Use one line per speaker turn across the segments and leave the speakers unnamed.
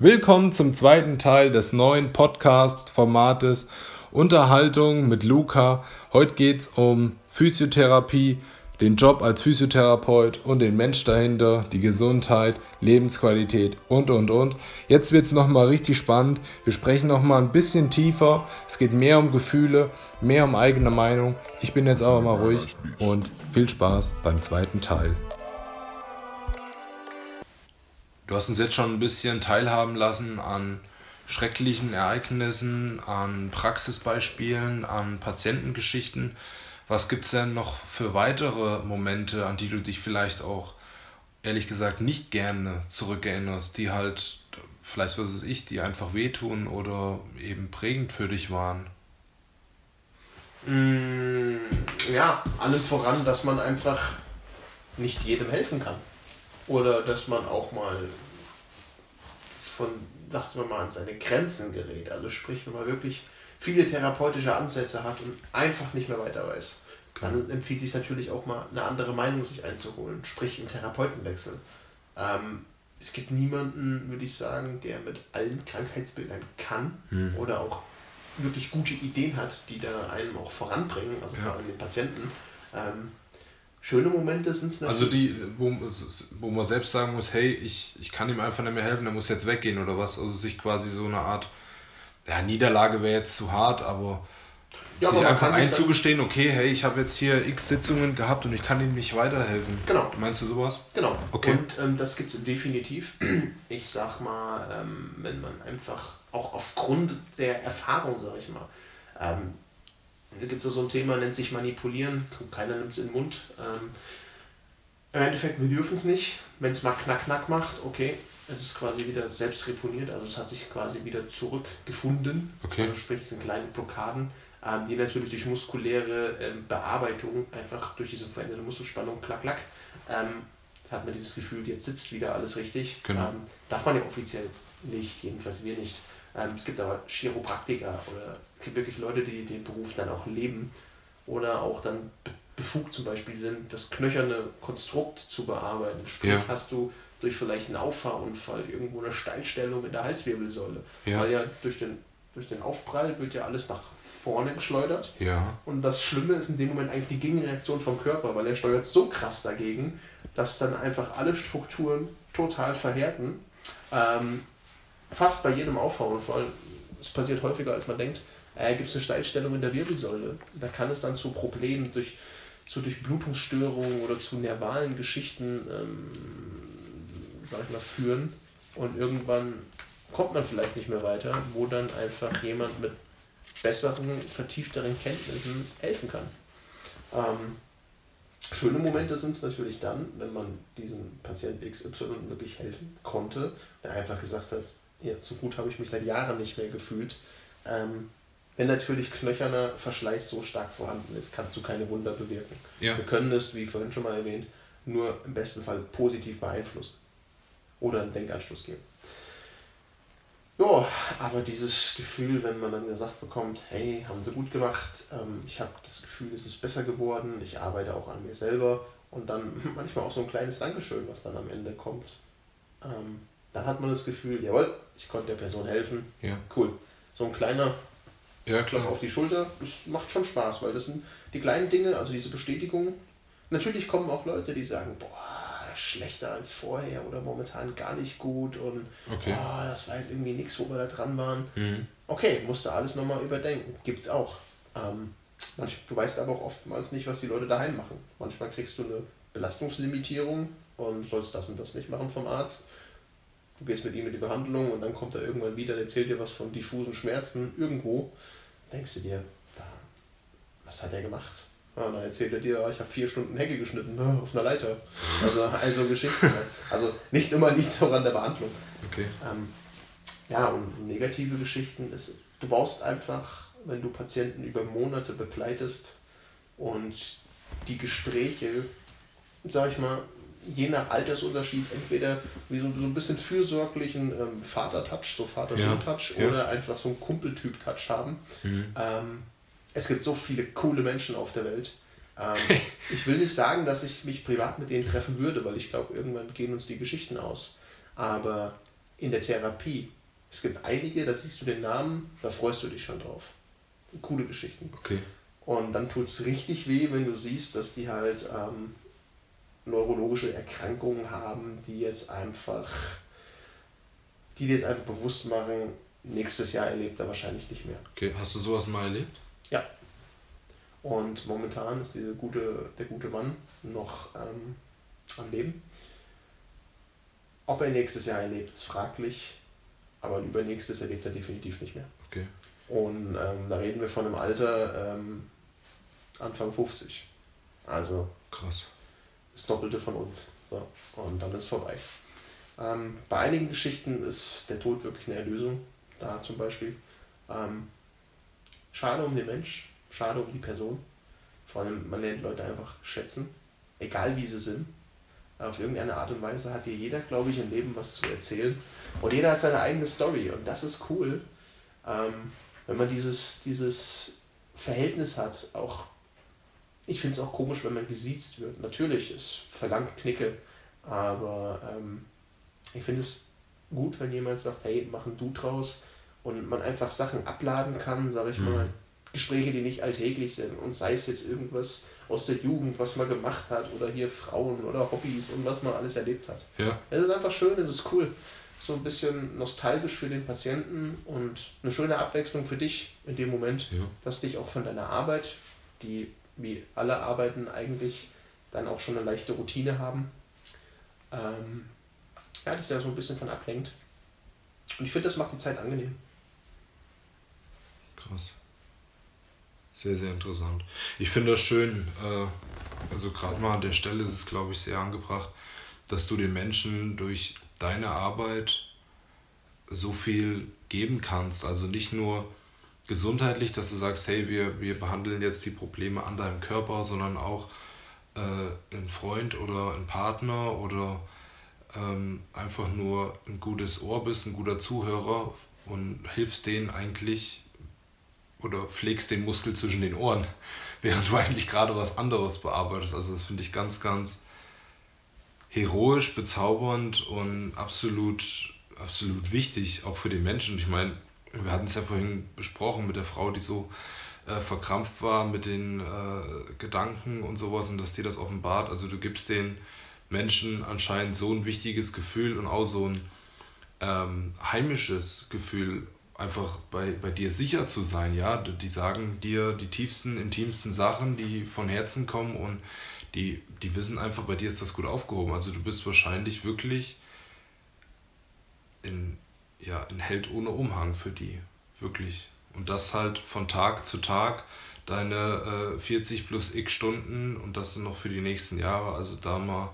Willkommen zum zweiten Teil des neuen Podcast-Formates Unterhaltung mit Luca. Heute geht es um Physiotherapie, den Job als Physiotherapeut und den Mensch dahinter, die Gesundheit, Lebensqualität und und und. Jetzt wird es nochmal richtig spannend. Wir sprechen nochmal ein bisschen tiefer. Es geht mehr um Gefühle, mehr um eigene Meinung. Ich bin jetzt aber mal ruhig und viel Spaß beim zweiten Teil. Du hast uns jetzt schon ein bisschen teilhaben lassen an schrecklichen Ereignissen, an Praxisbeispielen, an Patientengeschichten. Was gibt es denn noch für weitere Momente, an die du dich vielleicht auch ehrlich gesagt nicht gerne zurückerinnerst, die halt vielleicht was ist ich, die einfach wehtun oder eben prägend für dich waren?
Mm, ja, allem voran, dass man einfach nicht jedem helfen kann. Oder dass man auch mal von, sagen wir mal, an seine Grenzen gerät. Also sprich, wenn man wirklich viele therapeutische Ansätze hat und einfach nicht mehr weiter weiß. Dann empfiehlt sich natürlich auch mal eine andere Meinung sich einzuholen, sprich einen Therapeutenwechsel. Ähm, es gibt niemanden, würde ich sagen, der mit allen Krankheitsbildern kann hm. oder auch wirklich gute Ideen hat, die da einem auch voranbringen, also ja. vor allem den Patienten. Ähm, Schöne Momente sind es
natürlich. Also die, wo, wo man selbst sagen muss, hey, ich, ich kann ihm einfach nicht mehr helfen, der muss jetzt weggehen oder was. Also sich quasi so eine Art, ja, Niederlage wäre jetzt zu hart, aber ja, sich aber einfach einzugestehen, okay, hey, ich habe jetzt hier x Sitzungen gehabt und ich kann ihm nicht weiterhelfen. Genau. Meinst du sowas?
Genau. Okay. Und ähm, das gibt es definitiv. Ich sag mal, ähm, wenn man einfach auch aufgrund der Erfahrung, sag ich mal, ähm, da gibt es so ein Thema, nennt sich Manipulieren. Keiner nimmt es in den Mund. Ähm, Im Endeffekt, wir dürfen es nicht. Wenn es mal knack, knack macht, okay, es ist quasi wieder selbst reponiert, also es hat sich quasi wieder zurückgefunden. Okay. Also sprich, es sind kleine Blockaden, ähm, die natürlich durch muskuläre ähm, Bearbeitung, einfach durch diese veränderte Muskelspannung, klack, klack, ähm, hat man dieses Gefühl, jetzt sitzt wieder alles richtig. Genau. Ähm, darf man ja offiziell nicht, jedenfalls wir nicht. Ähm, es gibt aber Chiropraktiker oder gibt wirklich Leute, die den Beruf dann auch leben oder auch dann befugt zum Beispiel sind, das knöcherne Konstrukt zu bearbeiten. Sprich, ja. hast du durch vielleicht einen Auffahrunfall irgendwo eine Steilstellung in der Halswirbelsäule. Ja. Weil ja durch den, durch den Aufprall wird ja alles nach vorne geschleudert. Ja. Und das Schlimme ist in dem Moment eigentlich die Gegenreaktion vom Körper, weil er steuert so krass dagegen, dass dann einfach alle Strukturen total verhärten. Ähm, fast bei jedem Auffahrunfall, es passiert häufiger als man denkt, äh, gibt es eine Steilstellung in der Wirbelsäule. Da kann es dann zu Problemen durch zu Durchblutungsstörungen oder zu nervalen Geschichten ähm, sag ich mal, führen. Und irgendwann kommt man vielleicht nicht mehr weiter, wo dann einfach jemand mit besseren, vertiefteren Kenntnissen helfen kann. Ähm, schöne Momente sind es natürlich dann, wenn man diesem Patient XY wirklich helfen konnte, der einfach gesagt hat, ja, so gut habe ich mich seit Jahren nicht mehr gefühlt. Ähm, wenn natürlich knöcherner Verschleiß so stark vorhanden ist, kannst du keine Wunder bewirken. Ja. Wir können es, wie vorhin schon mal erwähnt, nur im besten Fall positiv beeinflussen oder einen Denkanstoß geben. Ja, aber dieses Gefühl, wenn man dann gesagt bekommt, hey, haben sie gut gemacht, ähm, ich habe das Gefühl, es ist besser geworden, ich arbeite auch an mir selber und dann manchmal auch so ein kleines Dankeschön, was dann am Ende kommt. Ähm, dann hat man das Gefühl, jawohl, ich konnte der Person helfen. Ja. Cool. So ein kleiner ja, Klapp auf die Schulter, das macht schon Spaß, weil das sind die kleinen Dinge, also diese Bestätigung. Natürlich kommen auch Leute, die sagen, boah, schlechter als vorher oder momentan gar nicht gut und okay. boah, das war jetzt irgendwie nichts, wo wir da dran waren. Mhm. Okay, musst du alles nochmal überdenken. Gibt's auch. Ähm, manch, du weißt aber auch oftmals nicht, was die Leute daheim machen. Manchmal kriegst du eine Belastungslimitierung und sollst das und das nicht machen vom Arzt du gehst mit ihm in die Behandlung und dann kommt er irgendwann wieder und erzählt dir was von diffusen Schmerzen irgendwo, denkst du dir, was hat er gemacht? Ja, und dann erzählt er dir, ich habe vier Stunden Hecke geschnitten ne, auf einer Leiter. Also, also Geschichten. Halt. Also nicht immer nichts auch an der Behandlung. Okay. Ähm, ja, und negative Geschichten ist, du baust einfach, wenn du Patienten über Monate begleitest und die Gespräche, sag ich mal, je nach Altersunterschied entweder wie so, so ein bisschen fürsorglichen ähm, Vater-Touch, so Vater-Sohn-Touch ja, ja. oder einfach so einen Kumpeltyp-Touch haben. Mhm. Ähm, es gibt so viele coole Menschen auf der Welt. Ähm, ich will nicht sagen, dass ich mich privat mit denen treffen würde, weil ich glaube, irgendwann gehen uns die Geschichten aus. Aber in der Therapie, es gibt einige, da siehst du den Namen, da freust du dich schon drauf. Coole Geschichten.
Okay.
Und dann tut es richtig weh, wenn du siehst, dass die halt ähm, neurologische Erkrankungen haben, die jetzt einfach, die dir jetzt einfach bewusst machen, nächstes Jahr erlebt er wahrscheinlich nicht mehr.
Okay, hast du sowas mal erlebt?
Ja. Und momentan ist dieser gute, der gute Mann noch ähm, am Leben. Ob er nächstes Jahr erlebt, ist fraglich, aber übernächstes erlebt er definitiv nicht mehr.
Okay.
Und ähm, da reden wir von einem Alter ähm, Anfang 50. Also
krass.
Das Doppelte von uns. So. Und dann ist vorbei. Ähm, bei einigen Geschichten ist der Tod wirklich eine Erlösung. Da zum Beispiel. Ähm, schade um den Mensch, schade um die Person. Vor allem, man lernt Leute einfach schätzen, egal wie sie sind. Auf irgendeine Art und Weise hat hier jeder, glaube ich, im Leben was zu erzählen. Und jeder hat seine eigene Story. Und das ist cool, ähm, wenn man dieses, dieses Verhältnis hat. Auch, ich finde es auch komisch, wenn man gesiezt wird. Natürlich, es verlangt Knicke. Aber ähm, ich finde es gut, wenn jemand sagt, hey, mach ein Du draus. Und man einfach Sachen abladen kann, sage ich mhm. mal. Gespräche, die nicht alltäglich sind. Und sei es jetzt irgendwas aus der Jugend, was man gemacht hat, oder hier Frauen oder Hobbys und was man alles erlebt hat.
Ja.
Es ist einfach schön, es ist cool. So ein bisschen nostalgisch für den Patienten und eine schöne Abwechslung für dich in dem Moment,
ja.
dass dich auch von deiner Arbeit, die wie alle Arbeiten eigentlich dann auch schon eine leichte Routine haben, ähm, ja, dich da so ein bisschen von ablenkt. Und ich finde, das macht die Zeit angenehm.
Krass. Sehr, sehr interessant. Ich finde das schön, äh, also gerade mal an der Stelle ist es, glaube ich, sehr angebracht, dass du den Menschen durch deine Arbeit so viel geben kannst. Also nicht nur gesundheitlich, dass du sagst, hey, wir, wir behandeln jetzt die Probleme an deinem Körper, sondern auch äh, ein Freund oder ein Partner oder ähm, einfach nur ein gutes Ohr bist, ein guter Zuhörer und hilfst denen eigentlich oder pflegst den Muskel zwischen den Ohren, während du eigentlich gerade was anderes bearbeitest. Also das finde ich ganz, ganz heroisch, bezaubernd und absolut, absolut wichtig, auch für den Menschen. Ich meine, wir hatten es ja vorhin besprochen mit der Frau, die so äh, verkrampft war mit den äh, Gedanken und sowas und dass die das offenbart. Also du gibst den Menschen anscheinend so ein wichtiges Gefühl und auch so ein ähm, heimisches Gefühl einfach bei, bei dir sicher zu sein, ja. Die sagen dir die tiefsten, intimsten Sachen, die von Herzen kommen und die, die wissen einfach, bei dir ist das gut aufgehoben. Also du bist wahrscheinlich wirklich in, ja, ein Held ohne Umhang für die. Wirklich. Und das halt von Tag zu Tag, deine äh, 40 plus x Stunden und das noch für die nächsten Jahre. Also da mal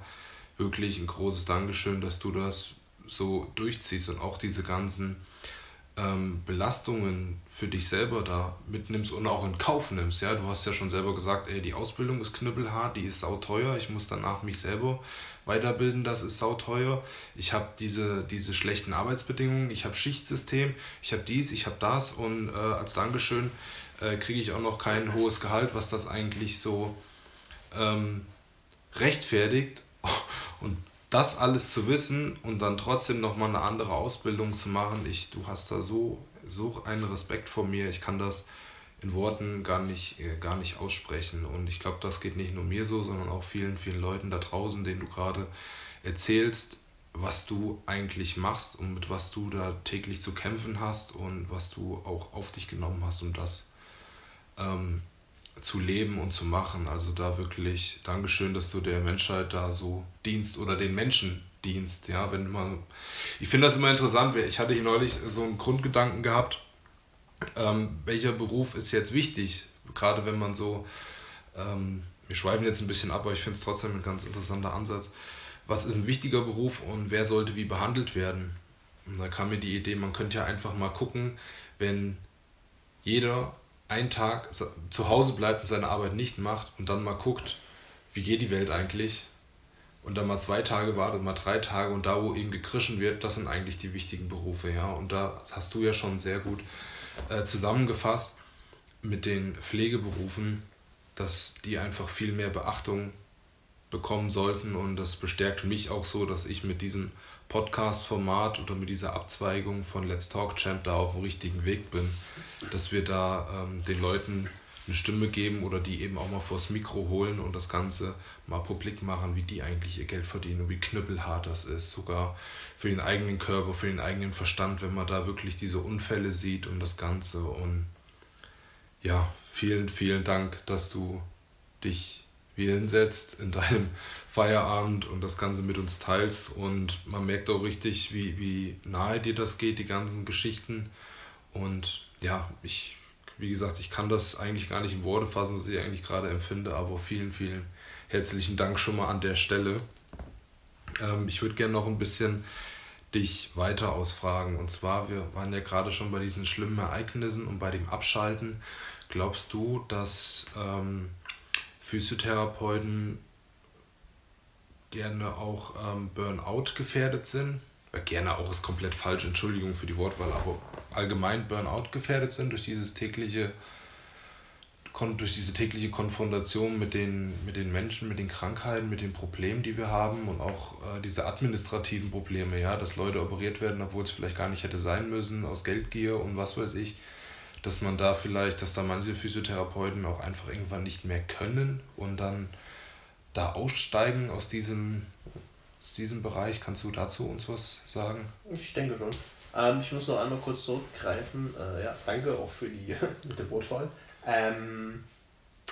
wirklich ein großes Dankeschön, dass du das so durchziehst und auch diese ganzen ähm, Belastungen für dich selber da mitnimmst und auch in Kauf nimmst. Ja, du hast ja schon selber gesagt, ey, die Ausbildung ist knüppelhart, die ist sauteuer, ich muss danach mich selber weiterbilden, das ist sauteuer. Ich habe diese, diese schlechten Arbeitsbedingungen, ich habe Schichtsystem, ich habe dies, ich habe das und äh, als Dankeschön äh, kriege ich auch noch kein hohes Gehalt, was das eigentlich so ähm, rechtfertigt. Und das alles zu wissen und dann trotzdem nochmal eine andere Ausbildung zu machen, ich, du hast da so, so einen Respekt vor mir, ich kann das in Worten gar nicht, äh, gar nicht aussprechen. Und ich glaube, das geht nicht nur mir so, sondern auch vielen, vielen Leuten da draußen, denen du gerade erzählst, was du eigentlich machst und mit was du da täglich zu kämpfen hast und was du auch auf dich genommen hast, um das ähm, zu leben und zu machen. Also da wirklich Dankeschön, dass du der Menschheit da so dienst oder den Menschen dienst. Ja, wenn man, ich finde das immer interessant. Ich hatte hier neulich so einen Grundgedanken gehabt, ähm, welcher Beruf ist jetzt wichtig, gerade wenn man so, ähm, wir schweifen jetzt ein bisschen ab, aber ich finde es trotzdem ein ganz interessanter Ansatz. Was ist ein wichtiger Beruf und wer sollte wie behandelt werden? Und da kam mir die Idee, man könnte ja einfach mal gucken, wenn jeder einen Tag zu Hause bleibt und seine Arbeit nicht macht und dann mal guckt, wie geht die Welt eigentlich und dann mal zwei Tage wartet, mal drei Tage und da, wo ihm gekrischen wird, das sind eigentlich die wichtigen Berufe, ja. Und da hast du ja schon sehr gut äh, zusammengefasst mit den Pflegeberufen, dass die einfach viel mehr Beachtung bekommen sollten und das bestärkt mich auch so, dass ich mit diesem Podcast-Format oder mit dieser Abzweigung von Let's Talk Champ da auf dem richtigen Weg bin, dass wir da ähm, den Leuten eine Stimme geben oder die eben auch mal vors Mikro holen und das Ganze mal publik machen, wie die eigentlich ihr Geld verdienen und wie knüppelhart das ist, sogar für den eigenen Körper, für den eigenen Verstand, wenn man da wirklich diese Unfälle sieht und das Ganze. Und ja, vielen, vielen Dank, dass du dich wieder hinsetzt in deinem Feierabend und das Ganze mit uns teilst. Und man merkt auch richtig, wie, wie nahe dir das geht, die ganzen Geschichten. Und ja, ich, wie gesagt, ich kann das eigentlich gar nicht in Worte fassen, was ich eigentlich gerade empfinde, aber vielen, vielen herzlichen Dank schon mal an der Stelle. Ähm, ich würde gerne noch ein bisschen dich weiter ausfragen. Und zwar, wir waren ja gerade schon bei diesen schlimmen Ereignissen und bei dem Abschalten. Glaubst du, dass ähm, Physiotherapeuten gerne auch ähm, Burnout gefährdet sind? Ja, gerne auch ist komplett falsch, Entschuldigung für die Wortwahl, aber allgemein Burnout gefährdet sind durch dieses tägliche durch diese tägliche Konfrontation mit den, mit den Menschen, mit den Krankheiten, mit den Problemen, die wir haben und auch äh, diese administrativen Probleme, ja, dass Leute operiert werden, obwohl es vielleicht gar nicht hätte sein müssen, aus Geldgier und was weiß ich, dass man da vielleicht, dass da manche Physiotherapeuten auch einfach irgendwann nicht mehr können und dann da aussteigen aus diesem, aus diesem Bereich. Kannst du dazu uns was sagen?
Ich denke schon. Ähm, ich muss noch einmal kurz zurückgreifen. Äh, ja, danke auch für die mit der Wortwahl. Ähm,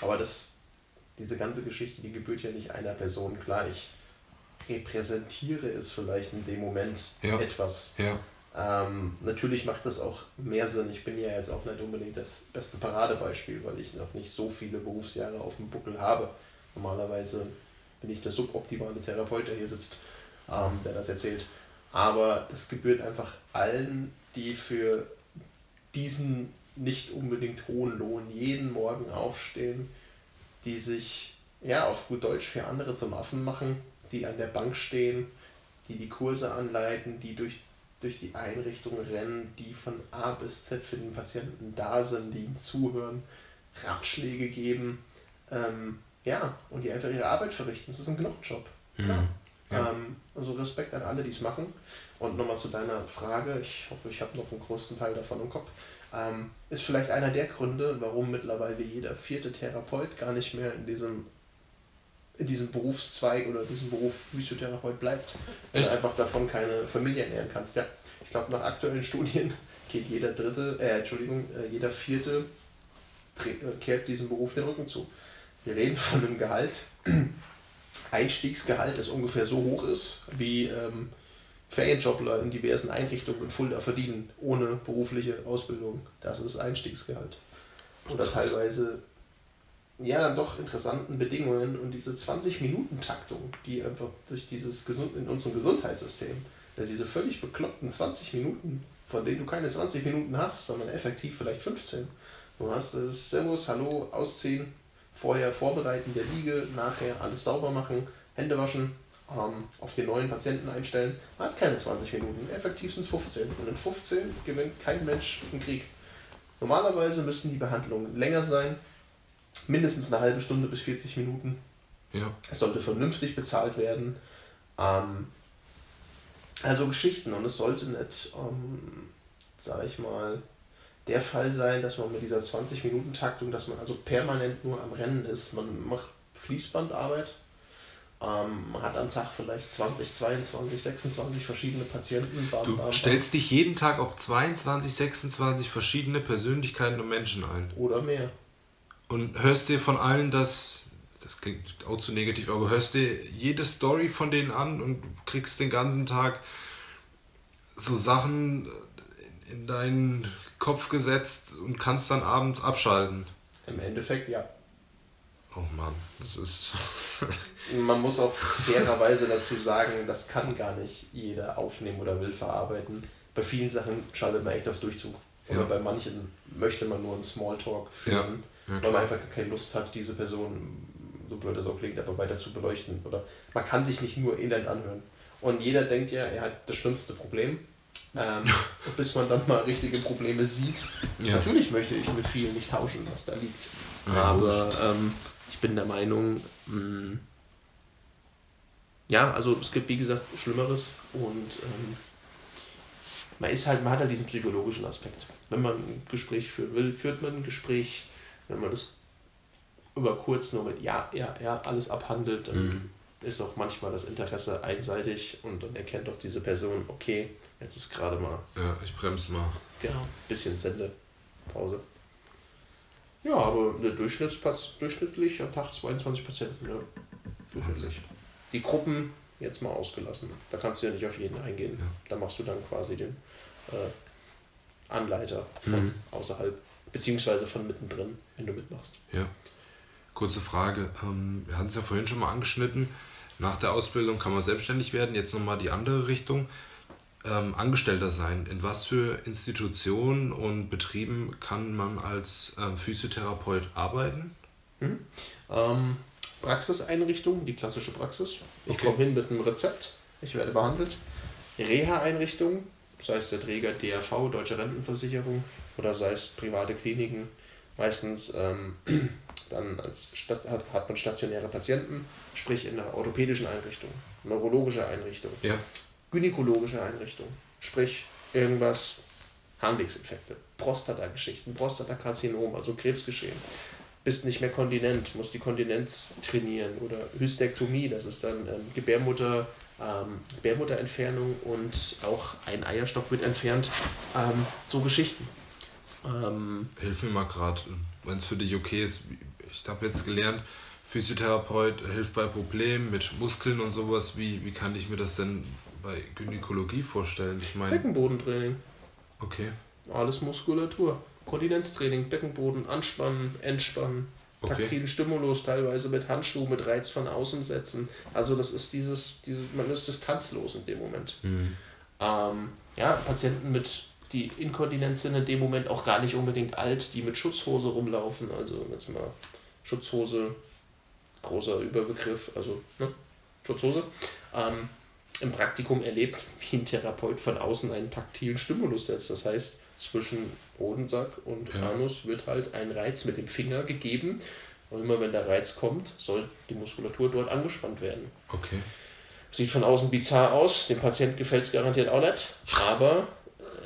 aber das, diese ganze Geschichte, die gebührt ja nicht einer Person. Klar, ich repräsentiere es vielleicht in dem Moment ja. etwas. Ja. Ähm, natürlich macht das auch mehr Sinn. Ich bin ja jetzt auch nicht unbedingt das beste Paradebeispiel, weil ich noch nicht so viele Berufsjahre auf dem Buckel habe. Normalerweise bin ich der suboptimale Therapeut, der hier sitzt, ähm, der das erzählt. Aber das gebührt einfach allen, die für diesen nicht unbedingt hohen Lohn jeden Morgen aufstehen, die sich ja auf gut Deutsch für andere zum Affen machen, die an der Bank stehen, die die Kurse anleiten, die durch, durch die Einrichtung rennen, die von A bis Z für den Patienten da sind, die ihm zuhören, Ratschläge geben, ähm, ja, und die einfach ihre Arbeit verrichten. Das ist ein Knochenjob. Mhm. Ja. Ähm, also Respekt an alle, die es machen. Und nochmal zu deiner Frage, ich hoffe, ich habe noch einen großen Teil davon im Kopf. Ähm, ist vielleicht einer der Gründe, warum mittlerweile jeder vierte Therapeut gar nicht mehr in diesem, in diesem Berufszweig oder diesem Beruf Physiotherapeut bleibt. Weil du einfach davon keine Familie ernähren kannst. Ja, ich glaube, nach aktuellen Studien geht jeder dritte, äh, Entschuldigung, äh, jeder vierte äh, kehrt diesem Beruf den Rücken zu. Wir reden von einem Gehalt, Einstiegsgehalt, das ungefähr so hoch ist, wie ähm, Ferienjobler in diversen Einrichtungen in Fulda verdienen, ohne berufliche Ausbildung. Das ist Einstiegsgehalt. Oder teilweise, ja, dann doch interessanten Bedingungen und diese 20-Minuten-Taktung, die einfach durch dieses Gesund in unserem Gesundheitssystem, dass diese völlig bekloppten 20 Minuten, von denen du keine 20 Minuten hast, sondern effektiv vielleicht 15. Du hast das Servus, Hallo, Ausziehen, vorher vorbereiten der Liege, nachher alles sauber machen, Hände waschen, ähm, auf den neuen Patienten einstellen. Man hat keine 20 Minuten, effektiv sind es 15. Und in 15 gewinnt kein Mensch einen Krieg. Normalerweise müssten die Behandlungen länger sein, mindestens eine halbe Stunde bis 40 Minuten. Ja. Es sollte vernünftig bezahlt werden. Ähm, also Geschichten und es sollte nicht, ähm, sage ich mal, der Fall sein, dass man mit dieser 20-Minuten-Taktung, dass man also permanent nur am Rennen ist. Man macht Fließbandarbeit, ähm, man hat am Tag vielleicht 20, 22, 26 verschiedene Patienten.
Bam, du bam, stellst bam. dich jeden Tag auf 22, 26 verschiedene Persönlichkeiten und Menschen ein.
Oder mehr.
Und hörst dir von allen das, das klingt auch zu negativ, aber hörst dir jede Story von denen an und kriegst den ganzen Tag so Sachen in deinen Kopf gesetzt und kannst dann abends abschalten.
Im Endeffekt ja.
Oh Mann, das ist.
Man muss auch fairerweise dazu sagen, das kann gar nicht jeder aufnehmen oder will verarbeiten. Bei vielen Sachen schaltet man echt auf Durchzug. Oder ja. bei manchen möchte man nur einen Smalltalk führen, ja. Ja, weil man einfach keine Lust hat, diese Person, so blöd das auch klingt, aber weiter zu beleuchten. Oder man kann sich nicht nur elend anhören. Und jeder denkt ja, er hat das schlimmste Problem. Ähm, bis man dann mal richtige Probleme sieht. Natürlich möchte ich mit vielen nicht tauschen, was da liegt. aber ähm, ich bin der Meinung, mh, mm, ja, also es gibt wie gesagt Schlimmeres und ähm, man ist halt, man hat halt diesen psychologischen Aspekt. Wenn man ein Gespräch führen will, führt man ein Gespräch. Wenn man das über kurz nur mit Ja, ja, ja alles abhandelt, dann mhm. Ist auch manchmal das Interesse einseitig und dann erkennt auch diese Person, okay, jetzt ist gerade mal.
Ja, ich bremse mal.
Genau, bisschen Sendepause. Ja, aber eine Durchschnittsplatz, durchschnittlich am Tag 22 Patienten, ja. Durchschnittlich. Die Gruppen jetzt mal ausgelassen. Da kannst du ja nicht auf jeden eingehen. Ja. Da machst du dann quasi den äh, Anleiter von mhm. außerhalb, beziehungsweise von mittendrin, wenn du mitmachst.
Ja. Kurze Frage. Ähm, wir hatten es ja vorhin schon mal angeschnitten. Nach der Ausbildung kann man selbstständig werden. Jetzt nochmal die andere Richtung. Ähm, Angestellter sein. In was für Institutionen und Betrieben kann man als ähm, Physiotherapeut arbeiten?
Mhm. Ähm, Praxiseinrichtung, die klassische Praxis. Ich okay. komme hin mit einem Rezept, ich werde behandelt. Reha-Einrichtung, sei es der Träger DRV, Deutsche Rentenversicherung, oder sei es private Kliniken. Meistens ähm, dann als hat, hat man stationäre Patienten, sprich in einer orthopädischen Einrichtung, neurologische Einrichtung, ja. gynäkologische Einrichtung, sprich irgendwas, Harnwegsinfekte, Prostata-Geschichten, Prostatakarzinom, also Krebsgeschehen bist nicht mehr kontinent, musst die Kontinenz trainieren oder Hystektomie, das ist dann ähm, Gebärmutter, ähm, Gebärmutterentfernung und auch ein Eierstock wird entfernt. Ähm, so Geschichten. Ähm,
Hilf mir mal gerade, wenn es für dich okay ist. Ich habe jetzt gelernt, Physiotherapeut hilft bei Problemen mit Muskeln und sowas. Wie, wie kann ich mir das denn bei Gynäkologie vorstellen? Ich meine.
Beckenbodentraining.
Okay.
Alles Muskulatur. Kontinenztraining, Beckenboden, anspannen, entspannen, okay. taktilen Stimulus, teilweise mit Handschuh, mit Reiz von außen setzen. Also das ist dieses, dieses man ist distanzlos in dem Moment. Mhm. Ähm, ja, Patienten mit, die Inkontinenz sind in dem Moment auch gar nicht unbedingt alt, die mit Schutzhose rumlaufen. Also jetzt mal Schutzhose, großer Überbegriff, also ne, Schutzhose. Ähm, Im Praktikum erlebt, wie ein Therapeut von außen einen taktilen Stimulus setzt. Das heißt, zwischen Hodensack und ja. Anus wird halt ein Reiz mit dem Finger gegeben. Und immer wenn der Reiz kommt, soll die Muskulatur dort angespannt werden.
Okay.
Sieht von außen bizarr aus, dem Patienten gefällt es garantiert auch nicht, aber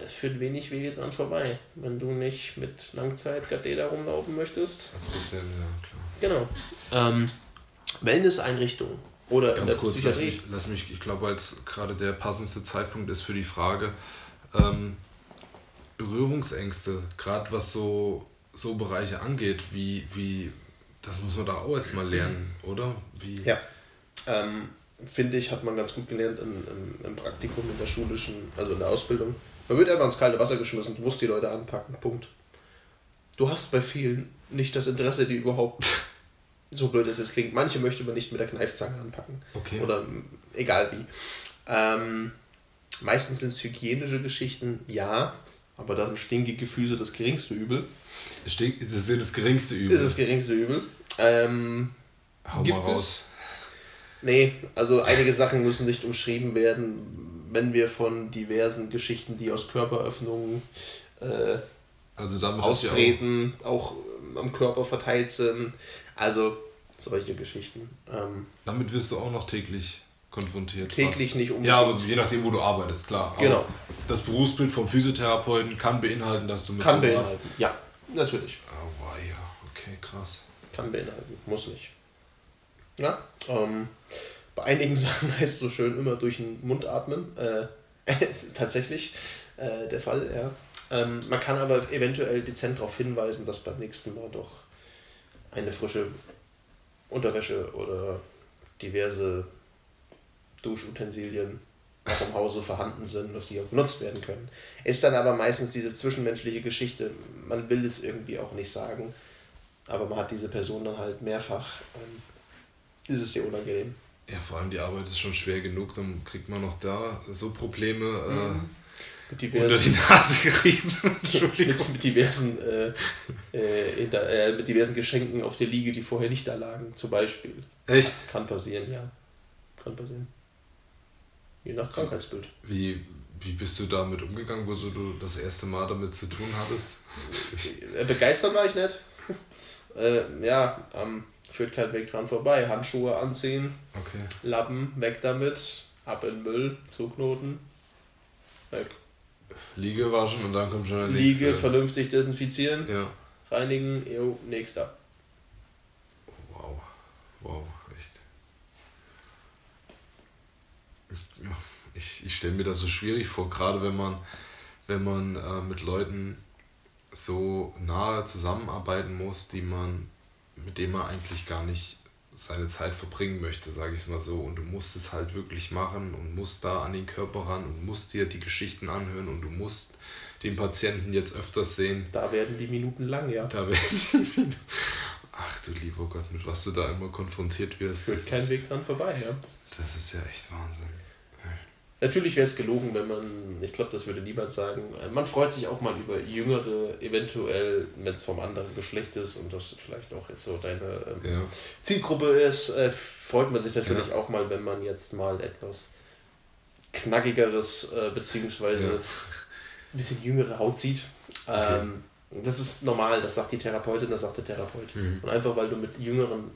es führt wenig Wege dran vorbei, wenn du nicht mit Langzeit-Katheter rumlaufen möchtest.
Als Patient, ja,
klar. Genau. Ähm, Wellness-Einrichtungen oder
Ganz in der kurz, Psychiatrie. Lass mich, lass mich, ich glaube, als gerade der passendste Zeitpunkt ist für die Frage, ähm, Berührungsängste, gerade was so, so Bereiche angeht, wie, wie, das muss man da auch erstmal lernen, oder? Wie?
Ja. Ähm, finde ich, hat man ganz gut gelernt im, im, im, Praktikum, in der schulischen, also in der Ausbildung. Man wird einfach ins kalte Wasser geschmissen, du musst die Leute anpacken, Punkt. Du hast bei vielen nicht das Interesse, die überhaupt, so blöd es klingt, manche möchte man nicht mit der Kneifzange anpacken.
Okay.
Oder egal wie. Ähm, meistens sind es hygienische Geschichten, ja. Aber da sind stinkige Füße das geringste Übel.
Stink, das ist das geringste Übel.
Das ist das geringste Übel. Ähm, Hau gibt mal raus. Es? Nee, also einige Sachen müssen nicht umschrieben werden, wenn wir von diversen Geschichten, die aus Körperöffnungen äh, also austreten, auch, auch am Körper verteilt sind. Also solche Geschichten. Ähm,
damit wirst du auch noch täglich konfrontiert.
Täglich fast. nicht
unbedingt. Ja, aber je nachdem, wo du arbeitest, klar. Aber
genau.
Das Berufsbild vom Physiotherapeuten kann beinhalten, dass du
mit Kann beinhalten, ja, natürlich.
Aber ja, okay, krass.
Kann beinhalten, muss nicht. Ja, ähm, bei einigen Sachen heißt es so schön immer durch den Mund atmen. Äh, es ist tatsächlich äh, der Fall, ja. Ähm, man kann aber eventuell dezent darauf hinweisen, dass beim nächsten Mal doch eine frische Unterwäsche oder diverse Duschutensilien auch im Hause vorhanden sind, dass die auch genutzt werden können. Ist dann aber meistens diese zwischenmenschliche Geschichte, man will es irgendwie auch nicht sagen, aber man hat diese Person dann halt mehrfach, ähm, ist es sehr unangenehm.
Ja, vor allem die Arbeit ist schon schwer genug, dann kriegt man noch da so Probleme äh, mhm. mit diversen, unter die Nase gerieben.
mit, mit, diversen, äh, äh, der, äh, mit diversen Geschenken auf der Liege, die vorher nicht da lagen, zum Beispiel.
Echt?
Kann passieren, ja. Kann passieren. Je nach Krankheitsbild.
Wie, wie bist du damit umgegangen, wo du das erste Mal damit zu tun hattest?
Äh, begeistert war ich nicht. Äh, ja, ähm, führt kein Weg dran vorbei. Handschuhe anziehen,
Okay.
Lappen, weg damit, ab in Müll, Zugnoten, weg.
Liege waschen und dann kommt schon der
Liege
nächste.
vernünftig desinfizieren,
Ja.
reinigen, jo, nächster.
Wow. Wow, echt. Ich, ich stelle mir das so schwierig vor, gerade wenn man, wenn man äh, mit Leuten so nahe zusammenarbeiten muss, die man, mit denen man eigentlich gar nicht seine Zeit verbringen möchte, sage ich mal so. Und du musst es halt wirklich machen und musst da an den Körper ran und musst dir die Geschichten anhören und du musst den Patienten jetzt öfters sehen.
Da werden die Minuten lang, ja.
Da werden Ach du lieber Gott, mit was du da immer konfrontiert wirst.
Führt kein Weg dran vorbei, ja.
Das ist ja echt Wahnsinn.
Natürlich wäre es gelogen, wenn man, ich glaube, das würde niemand sagen, äh, man freut sich auch mal über Jüngere, eventuell, wenn es vom anderen Geschlecht ist und das vielleicht auch jetzt so deine ähm,
Ja.
Zielgruppe ist, äh, freut man sich natürlich auch mal, wenn man jetzt mal etwas knackigeres, äh, beziehungsweise
Ja.
ein bisschen jüngere Haut sieht. Ähm, Das ist normal, das sagt die Therapeutin, das sagt der Therapeut.
Mhm.
Und einfach weil du mit jüngeren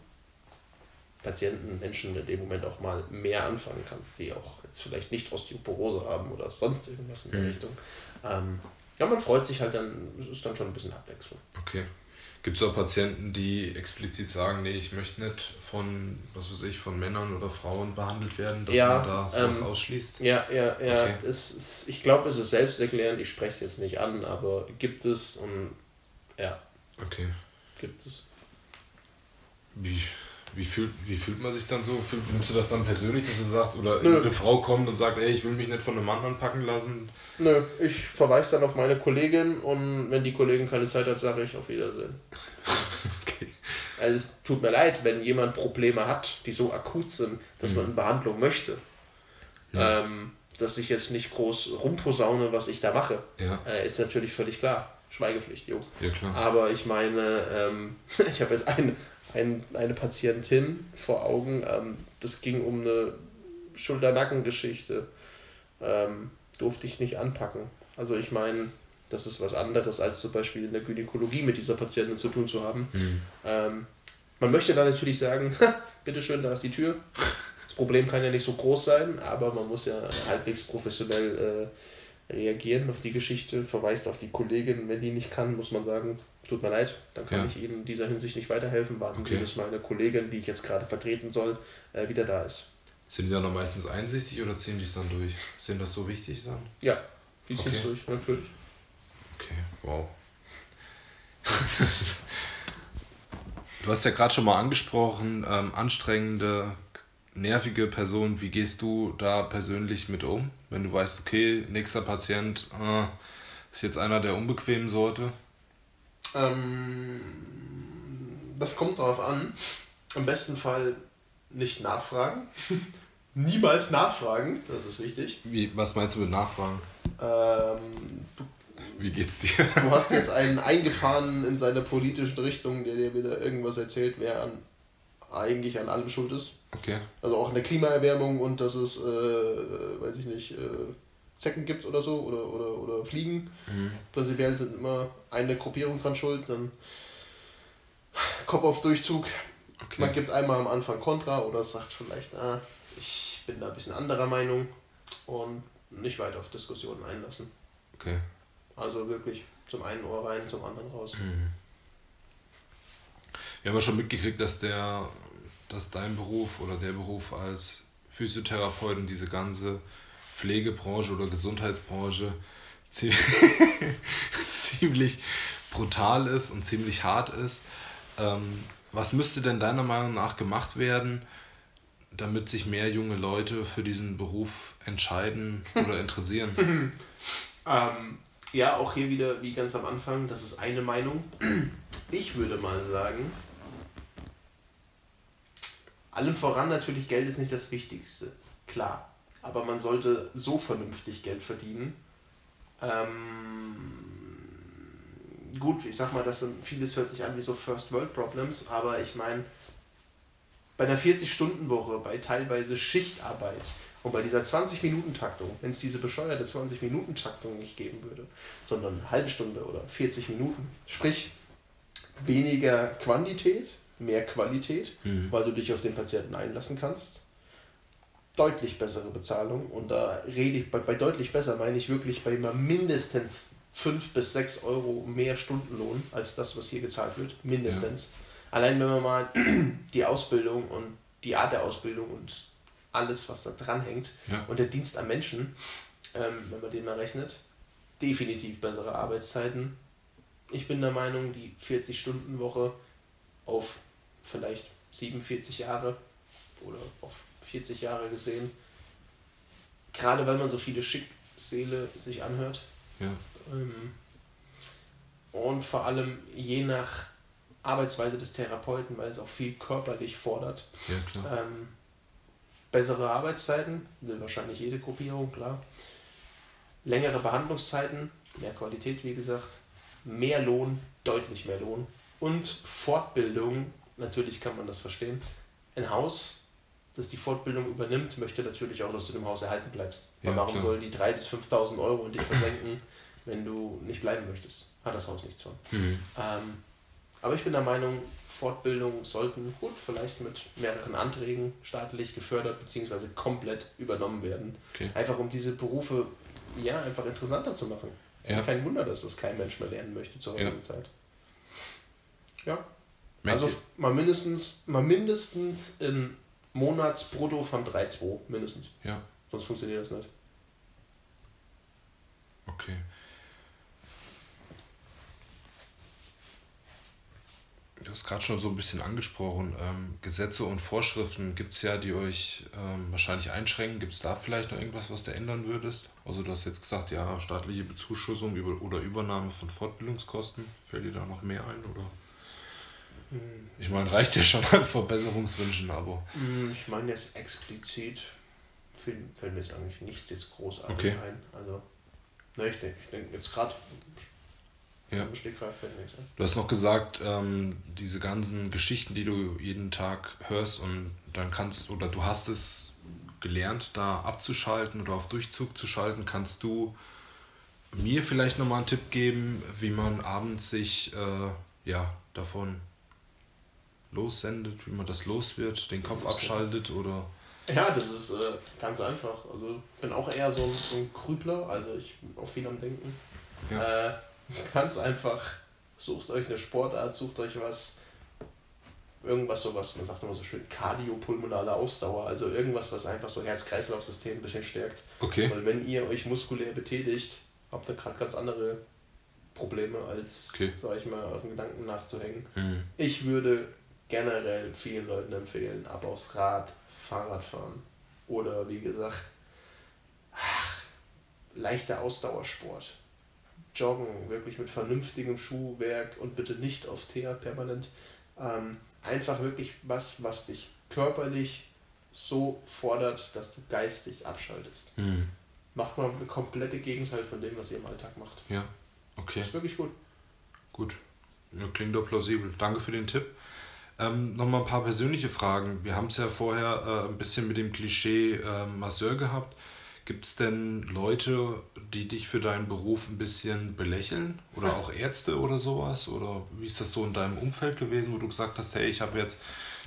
Patienten, Menschen in dem Moment auch mal mehr anfangen kannst, die auch jetzt vielleicht nicht Osteoporose haben oder sonst irgendwas in der
Mhm.
Richtung. Ähm, ja, man freut sich halt dann, es ist dann schon ein bisschen Abwechslung.
Okay. Gibt es auch Patienten, die explizit sagen, nee, ich möchte nicht von, was weiß ich, von Männern oder Frauen behandelt werden, dass
Ja,
man da sowas
ähm,
ausschließt?
Ja, ja, ja.
Okay.
Es ist, ich glaube, es ist selbsterklärend, ich spreche es jetzt nicht an, aber gibt es und ja,
Okay.
gibt es.
Wie, wie, fühlt, wie fühlt man sich dann so? Fühl, nimmst du das dann persönlich, dass du sagst, oder
Nö.
eine Frau kommt und sagt, ey, ich will mich nicht von einem Mann anpacken lassen?
Nö, ich verweise dann auf meine Kollegin und wenn die Kollegin keine Zeit hat, sage ich auf Wiedersehen.
Okay.
Also es tut mir leid, wenn jemand Probleme hat, die so akut sind, dass man in Behandlung möchte.
Ja.
Ähm, dass ich jetzt nicht groß rumposaune, was ich da mache,
Ja,
äh, ist natürlich völlig klar. Schweigepflicht, jo.
ja klar.
Aber ich meine, ähm, ich habe jetzt eine, ein, eine Patientin vor Augen, ähm, das ging um eine Schulter-Nacken-Geschichte. Ähm, durfte ich nicht anpacken. Also ich meine, das ist was anderes, als zum Beispiel in der Gynäkologie mit dieser Patientin zu tun zu haben.
Mhm.
Ähm, man möchte da natürlich sagen, bitteschön, da ist die Tür. Das Problem kann ja nicht so groß sein, aber man muss ja halbwegs professionell äh, reagieren auf die Geschichte, verweist auf die Kollegin. Wenn die nicht kann, muss man sagen, tut mir leid, dann kann
Ja.
ich Ihnen in dieser Hinsicht nicht weiterhelfen. Warten Sie,
Okay.
bis meine Kollegin, die ich jetzt gerade vertreten soll, äh, wieder da ist.
Sind die dann noch meistens einsichtig oder ziehen die es dann durch? Sind das so wichtig dann?
Ja, die zieht
Okay.
durch, natürlich.
Okay, wow. du hast ja gerade schon mal angesprochen, ähm, anstrengende, nervige Person. Wie gehst du da persönlich mit um? Wenn du weißt, okay, nächster Patient äh, ist jetzt einer der unbequemen Sorte.
Ähm, das kommt darauf an. Im besten Fall nicht nachfragen. Niemals nachfragen, das ist wichtig.
Wie, was meinst du mit Nachfragen?
Ähm, du,
Wie geht's dir?
du hast jetzt einen eingefahren in seine politischen Richtung, der dir wieder irgendwas erzählt, wer an, eigentlich an allem schuld ist.
Okay.
Also auch in der Klimaerwärmung und dass es, äh, weiß ich nicht, äh, Zecken gibt oder so oder, oder, oder Fliegen.
Mhm.
Prinzipiell sind immer eine Gruppierung dran schuld, dann Kopf auf Durchzug.
Okay.
Man gibt einmal am Anfang Kontra oder sagt vielleicht, ah, ich bin da ein bisschen anderer Meinung und nicht weiter auf Diskussionen einlassen.
okay.
Also wirklich zum einen Ohr rein, zum anderen raus.
Mhm. Wir haben ja schon mitgekriegt, dass der, dass dein Beruf oder der Beruf als Physiotherapeut und diese ganze Pflegebranche oder Gesundheitsbranche zie- ziemlich brutal ist und ziemlich hart ist. Ähm, was müsste denn deiner Meinung nach gemacht werden, damit sich mehr junge Leute für diesen Beruf entscheiden oder interessieren?
Ähm, ja, auch hier wieder, wie ganz am Anfang, das ist eine Meinung. Ich würde mal sagen, allem voran natürlich, Geld ist nicht das Wichtigste, klar. Aber man sollte so vernünftig Geld verdienen. Ähm, gut, ich sag mal, das sind, vieles hört sich an wie so First World Problems, aber ich meine, bei einer 40-Stunden-Woche, bei teilweise Schichtarbeit und bei dieser 20-Minuten-Taktung, wenn es diese bescheuerte 20-Minuten-Taktung nicht geben würde, sondern eine halbe Stunde oder 40 Minuten, sprich weniger Quantität, mehr Qualität, mhm. weil du dich auf den Patienten einlassen kannst. Deutlich bessere Bezahlung und da rede ich bei, bei deutlich besser, meine ich wirklich bei immer mindestens 5 bis 6 Euro mehr Stundenlohn als das, was hier gezahlt wird. Mindestens. Ja. Allein wenn man mal die Ausbildung und die Art der Ausbildung und alles, was da dran hängt ja. und der Dienst am Menschen, ähm, wenn man den mal rechnet, definitiv bessere Arbeitszeiten. Ich bin der Meinung, die 40-Stunden-Woche auf vielleicht 47 Jahre oder auf 40 Jahre gesehen, gerade weil man so viele Schicksale sich anhört. Ja. Ähm, und vor allem je nach Arbeitsweise des Therapeuten, weil es auch viel körperlich fordert. Ja, klar. Ähm, bessere Arbeitszeiten, will wahrscheinlich jede Gruppierung, klar. Längere Behandlungszeiten, mehr Qualität, wie gesagt. Mehr Lohn, deutlich mehr Lohn. Und Fortbildung, natürlich kann man das verstehen. Ein Haus, das die Fortbildung übernimmt, möchte natürlich auch, dass du im Haus erhalten bleibst. Ja, warum klar. sollen die 3.000 bis 5.000 Euro in dich versenken, wenn du nicht bleiben möchtest? Hat das Haus nichts von. Mhm. Ähm, aber ich bin der Meinung, Fortbildungen sollten gut vielleicht mit mehreren Anträgen staatlich gefördert bzw. komplett übernommen werden. Okay. Einfach um diese Berufe ja einfach interessanter zu machen. Ja. Kein Wunder, dass das kein Mensch mehr lernen möchte zur heutigen ja. Zeit. Ja. Also mal mindestens, mal mindestens im Monatsbrutto von 3,2 mindestens. Ja. Sonst funktioniert das nicht.
Okay. Du hast gerade schon so ein bisschen angesprochen. Ähm, Gesetze und Vorschriften gibt es ja, die euch ähm, wahrscheinlich einschränken. Gibt es da vielleicht noch irgendwas, was du ändern würdest? Also du hast jetzt gesagt, ja, staatliche Bezuschussung über, oder Übernahme von Fortbildungskosten. Fällt dir da noch mehr ein? Oder? Hm. Ich meine, reicht ja schon an Verbesserungswünschen, aber.
Hm, ich meine jetzt explizit fällt mir jetzt eigentlich nichts jetzt großartig okay. ein. Also, ne, ich denke ich denk jetzt gerade
ja. Du hast noch gesagt, ähm, diese ganzen Geschichten, die du jeden Tag hörst und dann kannst oder du hast es gelernt, da abzuschalten oder auf Durchzug zu schalten, kannst du mir vielleicht nochmal einen Tipp geben, wie man abends sich äh, ja, davon lossendet, wie man das los wird, den Kopf abschaltet oder.
Ja, das ist äh, ganz einfach. Also ich bin auch eher so ein, so ein Krübler, also ich bin auch viel am Denken. Ja. Äh, Ganz einfach, sucht euch eine Sportart, sucht euch was, irgendwas sowas, man sagt immer so schön, kardiopulmonale Ausdauer, also irgendwas, was einfach so Herz-Kreislauf-System ein bisschen stärkt. Okay. Weil wenn ihr euch muskulär betätigt, habt ihr gerade ganz andere Probleme, als, okay. sag ich mal, euren Gedanken nachzuhängen. Mhm. Ich würde generell vielen Leuten empfehlen, ab aufs Rad, Fahrrad fahren. Oder wie gesagt, ach, leichter Ausdauersport. Joggen, wirklich mit vernünftigem Schuhwerk und bitte nicht auf Teer permanent. Ähm, einfach wirklich was, was dich körperlich so fordert, dass du geistig abschaltest. Mhm. Macht mal eine komplette Gegenteil von dem, was ihr im Alltag macht.
Ja, okay.
Das ist wirklich gut.
Gut. Ja, klingt doch plausibel. Danke für den Tipp. Ähm, Nochmal ein paar persönliche Fragen. Wir haben es ja vorher äh, ein bisschen mit dem Klischee äh, Masseur gehabt. Gibt es denn Leute, die dich für deinen Beruf ein bisschen belächeln? Oder auch Ärzte oder sowas? Oder wie ist das so in deinem Umfeld gewesen, wo du gesagt hast, hey, ich habe jetzt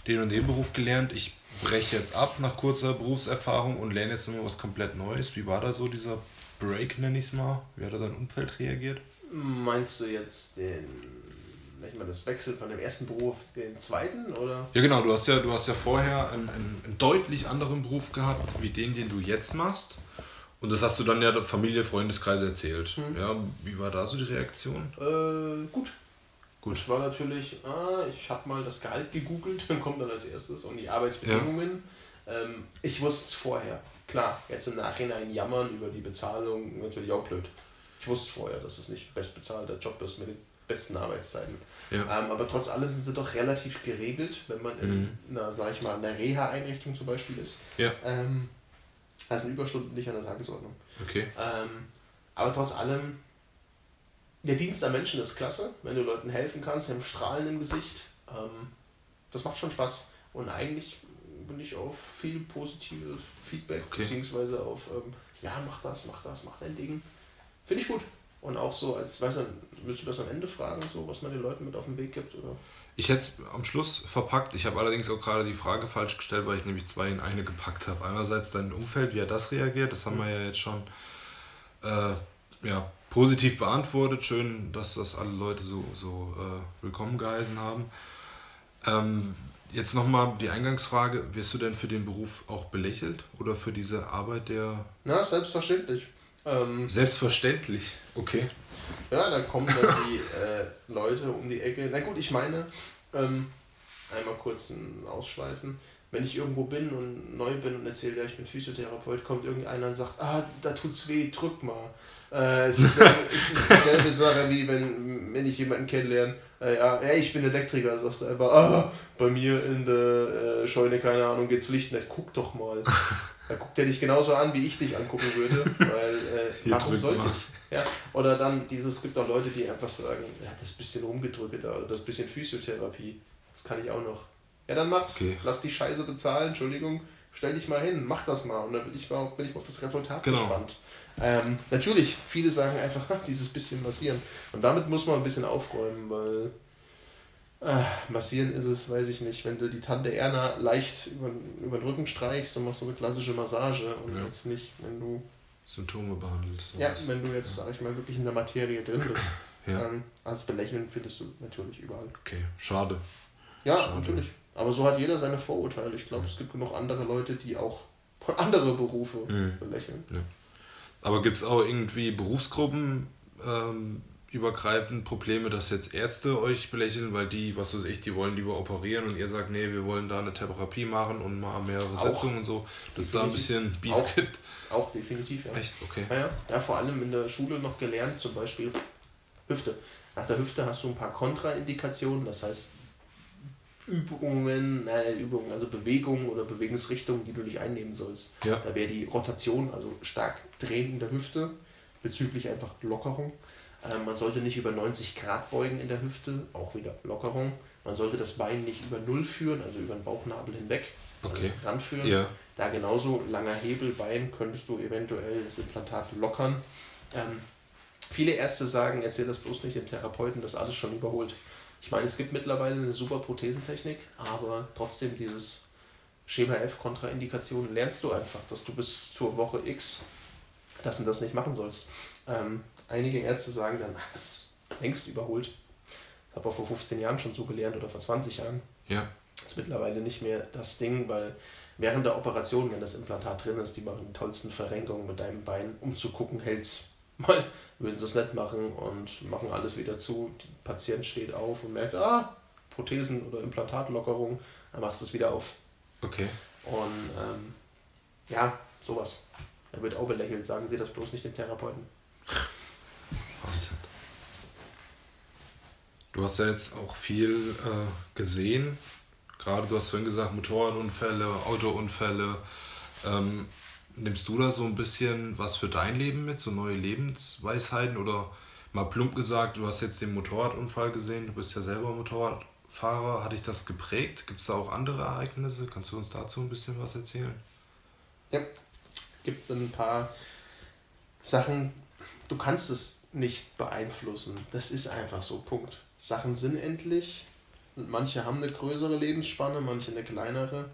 den und den Beruf gelernt, ich breche jetzt ab nach kurzer Berufserfahrung und lerne jetzt nochmal was komplett Neues. Wie war da so dieser Break, nenne ich es mal? Wie hat da dein Umfeld reagiert?
Meinst du jetzt den ich mal, das Wechsel von dem ersten Beruf in den zweiten, oder?
Ja, genau. Du hast ja, du hast ja vorher einen, einen, deutlich anderen Beruf gehabt, wie den, den du jetzt machst. Und das hast du dann ja der Familie, Freundeskreis erzählt. Hm. Ja, wie war da so die Reaktion?
Äh, gut. Gut. Ich war natürlich, ah, ich habe mal das Gehalt gegoogelt, dann kommt dann als erstes und die Arbeitsbedingungen. Ja. Ähm, ich wusste es vorher. Klar, jetzt im Nachhinein jammern über die Bezahlung natürlich auch blöd. Ich wusste vorher, dass es nicht bestbezahlter Job ist mit besten Arbeitszeiten. Ja. Ähm, aber trotz allem sind sie doch relativ geregelt, wenn man in mhm. einer, sag ich mal, einer Reha-Einrichtung zum Beispiel ist. Ja. Ähm, also Überstunden nicht an der Tagesordnung. Okay. Ähm, aber trotz allem, der Dienst am Menschen ist klasse, wenn du Leuten helfen kannst, im Strahlen im Gesicht. Ähm, das macht schon Spaß. Und eigentlich bin ich auf viel positives Feedback, okay. beziehungsweise auf, ähm, ja, mach das, mach das, mach dein Ding. Finde ich gut. Und auch so als, weiß du, willst du das am Ende fragen, so, was man den Leuten mit auf den Weg gibt? Oder?
Ich hätte es am Schluss verpackt. Ich habe allerdings auch gerade die Frage falsch gestellt, weil ich nämlich zwei in eine gepackt habe. Einerseits dein Umfeld, wie er das reagiert, das haben wir ja jetzt schon äh, ja, positiv beantwortet. Schön, dass das alle Leute so, so äh, willkommen geheißen haben. Ähm, jetzt nochmal die Eingangsfrage: Wirst du denn für den Beruf auch belächelt oder für diese Arbeit der.
Na, selbstverständlich.
Ähm, Selbstverständlich, okay.
Ja, dann kommen dann die äh, Leute um die Ecke. Na gut, ich meine, ähm, einmal kurz ein Ausschweifen. Wenn ich irgendwo bin und neu bin und erzähle, ja, ich bin Physiotherapeut, kommt irgendeiner und sagt, ah, da tut's weh, drück mal. Äh, es, ist, es ist dieselbe Sache, wie wenn, wenn ich jemanden kennenlerne, äh, ja, hey, ich bin Elektriker, sagst du einfach, ah, bei mir in der äh, Scheune, keine Ahnung, geht's Licht nicht, guck doch mal. Da guckt er dich genauso an, wie ich dich angucken würde, weil äh, warum sollte ich? Ja, oder dann dieses, es gibt auch Leute, die einfach sagen, ja, das bisschen rumgedrückt oder das bisschen Physiotherapie, das kann ich auch noch. Ja, dann mach's. Okay. Lass die Scheiße bezahlen, Entschuldigung, stell dich mal hin, mach das mal und dann bin ich mal, bin ich mal auf das Resultat genau. gespannt. Ähm, natürlich, viele sagen einfach, dieses bisschen massieren. Und damit muss man ein bisschen aufräumen, weil äh, massieren ist es, weiß ich nicht. Wenn du die Tante Erna leicht über, über den Rücken streichst, dann machst du eine klassische Massage und ja. jetzt nicht, wenn du.
Symptome behandelst.
Ja, wenn du jetzt, sag ich mal, wirklich in der Materie drin bist. ja. Ähm, also Belächeln findest du natürlich überall.
Okay, schade.
Ja, schade. natürlich. Aber so hat jeder seine Vorurteile. Ich glaube, ja. es gibt genug andere Leute, die auch andere Berufe mhm. belächeln.
Ja. Aber gibt es auch irgendwie Berufsgruppen, ähm, übergreifend Probleme, dass jetzt Ärzte euch belächeln, weil die, was weiß ich, die wollen lieber operieren und ihr sagt, nee, wir wollen da eine Therapie machen und mal mehrere auch. Sitzungen und so, dass da ein bisschen Beef
auch, gibt. Auch definitiv, ja.
Echt? Okay.
Ja, ja. ja, vor allem in der Schule noch gelernt, zum Beispiel Hüfte. Nach der Hüfte hast du ein paar Kontraindikationen, das heißt Übungen, nein, Übungen, also Bewegungen oder Bewegungsrichtungen, die du nicht einnehmen sollst. Ja. Da wäre die Rotation, also stark drehen in der Hüfte, bezüglich einfach Lockerung. Ähm, man sollte nicht über 90 Grad beugen in der Hüfte, auch wieder Lockerung. Man sollte das Bein nicht über Null führen, also über den Bauchnabel hinweg also okay. also ranführen. Ja. Da genauso langer Hebelbein könntest du eventuell das Implantat lockern. Ähm, viele Ärzte sagen, erzähl das bloß nicht dem Therapeuten, das alles schon überholt. Ich meine, es gibt mittlerweile eine super Prothesentechnik, aber trotzdem dieses Schema F Kontraindikationen lernst du einfach, dass du bis zur Woche X das und das nicht machen sollst. Ähm, einige Ärzte sagen dann, das ist längst überholt. Das habe auch vor 15 Jahren schon so gelernt oder vor 20 Jahren. Ja. Das ist mittlerweile nicht mehr das Ding, weil während der Operation, wenn das Implantat drin ist, die machen die tollsten Verrenkungen mit deinem Bein, um zu gucken, hält's. Würden sie es nicht machen und machen alles wieder zu. Der Patient steht auf und merkt, ah, Prothesen- oder Implantatlockerung, dann machst du es wieder auf. Okay. Und ähm, ja, sowas. Er wird auch belächelt, sagen Sie das bloß nicht dem Therapeuten.
Wahnsinn. Du hast ja jetzt auch viel äh, gesehen. Gerade du hast vorhin gesagt, Motorradunfälle, Autounfälle. Ähm, nimmst du da so ein bisschen was für dein Leben mit, so neue Lebensweisheiten oder mal plump gesagt, du hast jetzt den Motorradunfall gesehen, du bist ja selber Motorradfahrer, hat dich das geprägt? Gibt es da auch andere Ereignisse? Kannst du uns dazu ein bisschen was erzählen?
Ja, gibt ein paar Sachen, du kannst es nicht beeinflussen. Das ist einfach so, Punkt. Sachen sind endlich. Manche haben eine größere Lebensspanne, manche eine kleinere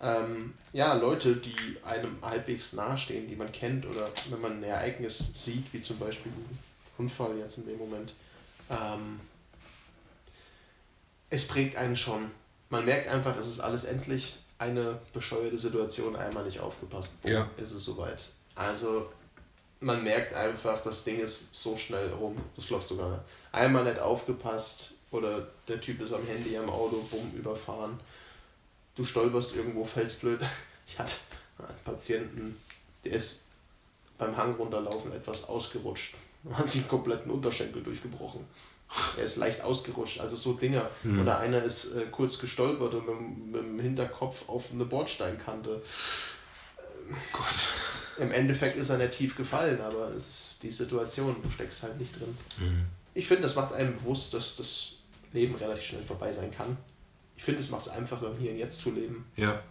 ähm, ja, Leute, die einem halbwegs nahestehen, die man kennt oder wenn man ein Ereignis sieht, wie zum Beispiel ein Unfall jetzt in dem Moment, ähm, es prägt einen schon. Man merkt einfach, es ist alles endlich eine bescheuerte Situation, einmal nicht aufgepasst. Boom, ja. ist es soweit. Also man merkt einfach, das Ding ist so schnell rum, das glaubst du gar nicht. Einmal nicht aufgepasst oder der Typ ist am Handy am Auto, bumm, überfahren du stolperst irgendwo, fällst blöd. Ich hatte einen Patienten, der ist beim Hang runterlaufen etwas ausgerutscht. Hat sich einen kompletten Unterschenkel durchgebrochen. Er ist leicht ausgerutscht, also so Dinger. Mhm. Oder einer ist äh, kurz gestolpert und mit, mit, dem Hinterkopf auf eine Bordsteinkante. Gott. Im Endeffekt ist er nicht tief gefallen, aber es ist die Situation, du steckst halt nicht drin. Mhm. Ich finde, das macht einem bewusst, dass das Leben relativ schnell vorbei sein kann. Ich finde, es macht es einfacher, Hier und Jetzt zu leben. Ja.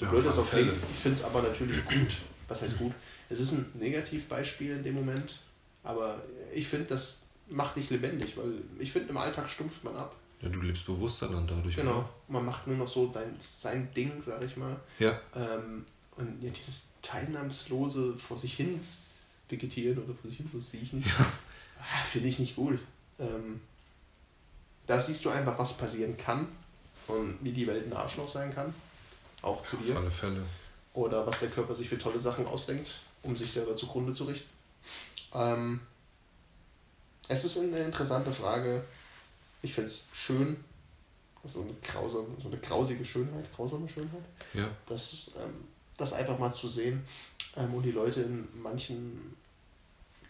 Ja, blöd ist auch Ich finde es aber natürlich gut. Was heißt gut? Es ist ein Negativbeispiel in dem Moment, Aber ich finde, das macht dich lebendig, weil ich finde, im Alltag stumpft man ab.
Ja, du lebst bewusster dann dadurch.
Genau. Oder? Man macht nur noch so sein, sein Ding, sag ich mal. Ja. Ähm, und ja, dieses teilnahmslose vor sich hin vegetieren oder vor sich hin so siechen, ja. Ah, finde ich nicht gut. Ähm, da siehst du einfach, was passieren kann und wie die Welt ein Arschloch sein kann. Auch zu dir.
Auf alle Fälle.
Oder was der Körper sich für tolle Sachen ausdenkt, um sich selber zugrunde zu richten. Ähm, es ist eine interessante Frage. Ich finde es schön. So eine, grausame, so eine grausige Schönheit, grausame Schönheit. Ja. Das, ähm, das einfach mal zu sehen ähm, und die Leute in manchen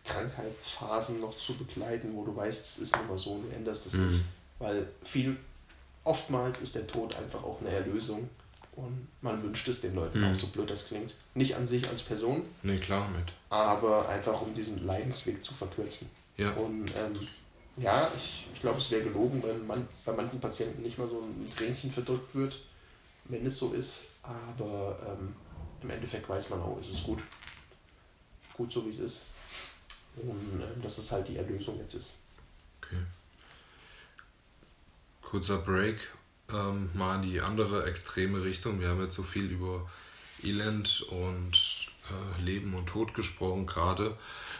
Krankheitsphasen noch zu begleiten, wo du weißt, das ist mal so und du änderst das mhm. nicht. Weil viel, oftmals ist der Tod einfach auch eine Erlösung und man wünscht es den Leuten, mhm. auch so blöd das klingt. Nicht an sich als Person.
Nee, klar mit.
Aber einfach um diesen Leidensweg zu verkürzen. Ja. Und ähm, ja, ich, ich glaube, es wäre gelogen, wenn man bei manchen Patienten nicht mal so ein Tränchen verdrückt wird, wenn es so ist. Aber ähm, im Endeffekt weiß man auch, ist es gut. Gut so wie es ist. Und äh, dass es halt die Erlösung jetzt ist. Okay.
Kurzer Break ähm, mal in die andere extreme Richtung. Wir haben jetzt so viel über Elend und äh, Leben und Tod gesprochen gerade.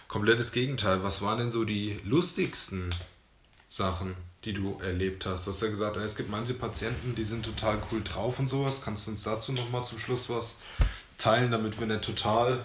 Komplettes Gegenteil. Was waren denn so die lustigsten Sachen, die du erlebt hast? Du hast ja gesagt, es gibt manche Patienten, die sind total cool drauf und sowas. Kannst du uns dazu nochmal zum Schluss was teilen, damit wir nicht total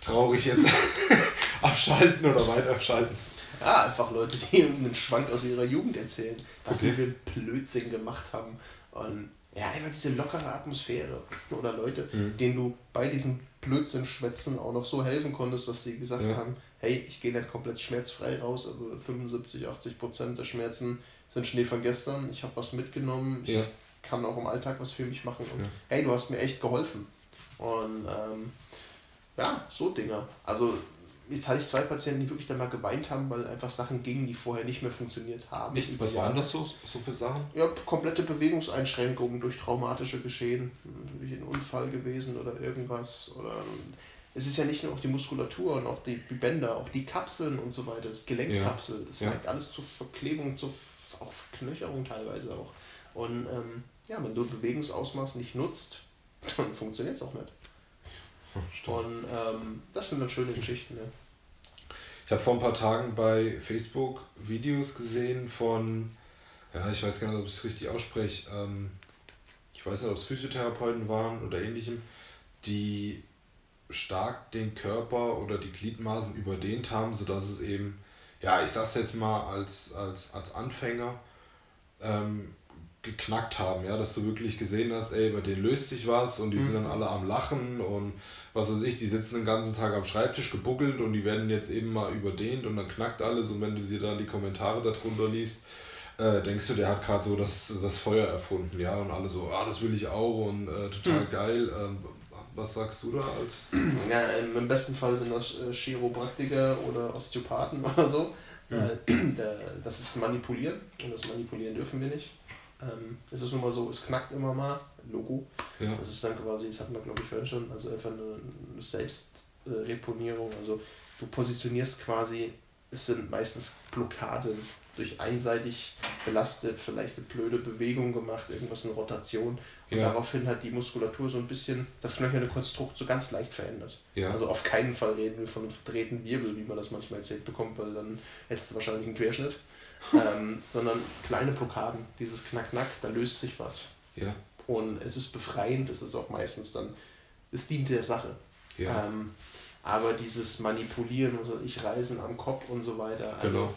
traurig jetzt abschalten oder weiter abschalten?
Ja, einfach Leute, die einen Schwank aus ihrer Jugend erzählen, was okay. sie für Blödsinn gemacht haben. Und ja, einfach diese lockere Atmosphäre. Oder Leute, mhm. denen du bei diesem Blödsinn schwätzen auch noch so helfen konntest, dass sie gesagt ja. haben, hey, ich gehe nicht komplett schmerzfrei raus, also 75, 80 Prozent der Schmerzen sind Schnee von gestern, ich habe was mitgenommen, ich ja. kann auch im Alltag was für mich machen und ja. hey, du hast mir echt geholfen. Und ähm, ja, so Dinge. Also jetzt hatte ich zwei Patienten, die wirklich dann mal geweint haben, weil einfach Sachen gingen, die vorher nicht mehr funktioniert haben.
Nicht? Was waren das so, so für Sachen?
Ja, komplette Bewegungseinschränkungen durch traumatische Geschehen, wie ein Unfall gewesen oder irgendwas. Oder es ist ja nicht nur auch die Muskulatur und auch die, Bänder, auch die Kapseln und so weiter, das Gelenkkapsel, das ja. neigt alles zur Verklebung, zur auch Verknöcherung teilweise auch. Und ähm, ja, wenn du Bewegungsausmaß nicht nutzt, dann funktioniert es auch nicht. Stimmt. Und ähm, das sind dann schöne Geschichten. Ja.
Ich habe vor ein paar Tagen bei Facebook Videos gesehen von, ja, ich weiß gar nicht, ob ich es richtig ausspreche, ähm, ich weiß nicht, ob es Physiotherapeuten waren oder ähnlichem, die stark den Körper oder die Gliedmaßen überdehnt haben, sodass es eben, ja, ich sag's jetzt mal als, als, als Anfänger, ähm, geknackt haben, ja, dass du wirklich gesehen hast, ey, bei denen löst sich was und die mhm. sind dann alle am Lachen und was weiß ich, die sitzen den ganzen Tag am Schreibtisch gebuckelt und die werden jetzt eben mal überdehnt und dann knackt alles und wenn du dir dann die Kommentare darunter liest, äh, denkst du, der hat gerade so das, das Feuer erfunden, ja, und alle so, ah, das will ich auch und äh, total mhm. geil. Ähm, was sagst du da als?
Ja, im besten Fall sind das äh, Chiropraktiker oder Osteopathen oder so. Mhm. Das ist manipulieren und das manipulieren dürfen wir nicht. Ähm, es ist nun mal so, es knackt immer mal, Logo. Ja. Das ist dann quasi, das hatten wir glaube ich vorhin schon, also einfach eine, Selbstreponierung. Also du positionierst quasi, es sind meistens Blockaden durch einseitig belastet, vielleicht eine blöde Bewegung gemacht, irgendwas in Rotation. Und ja. daraufhin hat die Muskulatur so ein bisschen das knöcherne Konstrukt so ganz leicht verändert. Ja. Also auf keinen Fall reden wir von einem verdrehten Wirbel, wie man das manchmal erzählt bekommt, weil dann hättest du wahrscheinlich einen Querschnitt ähm, sondern kleine Blockaden, dieses Knack-Knack, da löst sich was. Ja. Und es ist befreiend, es ist auch meistens dann, es dient der Sache. Ja. Ähm, aber dieses Manipulieren, oder ich reisen am Kopf und so weiter, also genau.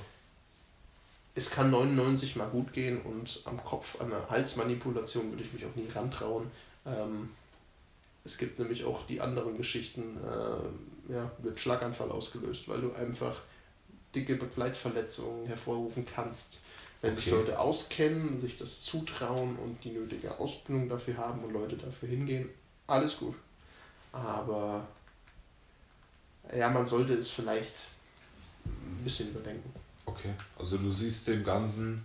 es kann 99 mal gut gehen und am Kopf, an der Halsmanipulation würde ich mich auch nie rantrauen. Ähm, es gibt nämlich auch die anderen Geschichten, äh, ja, wird Schlaganfall ausgelöst, weil du einfach dicke Begleitverletzungen hervorrufen kannst. Wenn okay. sich Leute auskennen, sich das zutrauen und die nötige Ausbildung dafür haben und Leute dafür hingehen, alles gut. Aber ja, man sollte es vielleicht ein bisschen überdenken.
Okay, also du siehst dem Ganzen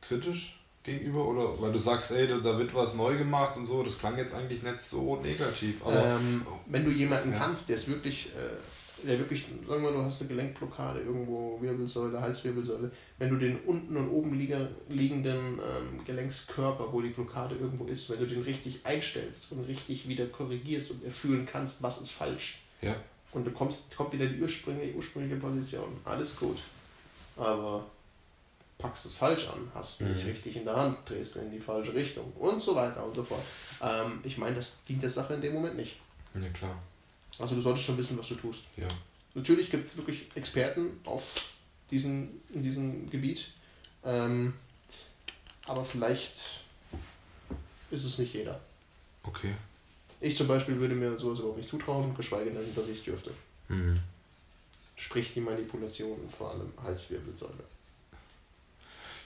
kritisch gegenüber oder weil du sagst, ey, da, wird was neu gemacht und so, das klang jetzt eigentlich nicht so negativ. Aber
ähm, wenn du jemanden ja. kannst, der es wirklich äh, der wirklich, sagen wir mal, du hast eine Gelenkblockade irgendwo, Wirbelsäule, Halswirbelsäule, wenn du den unten und oben liegenden ähm, Gelenkskörper, wo die Blockade irgendwo ist, wenn du den richtig einstellst und richtig wieder korrigierst und erfühlen kannst, was ist falsch. Ja. Und du kommst, kommt wieder die ursprüngliche, ursprüngliche Position. Alles gut. Aber packst es falsch an, hast mhm. nicht richtig in der Hand, drehst in die falsche Richtung und so weiter und so fort. Ähm, ich meine, das dient der Sache in dem Moment nicht.
Ja, klar.
Also du solltest schon wissen, was du tust.
Ja.
Natürlich gibt es wirklich Experten auf diesen, in diesem Gebiet. Ähm, aber vielleicht ist es nicht jeder.
Okay.
Ich zum Beispiel würde mir sowas überhaupt nicht zutrauen, geschweige denn, dass ich es dürfte. Mhm. Sprich die Manipulation, vor allem Halswirbelsäule.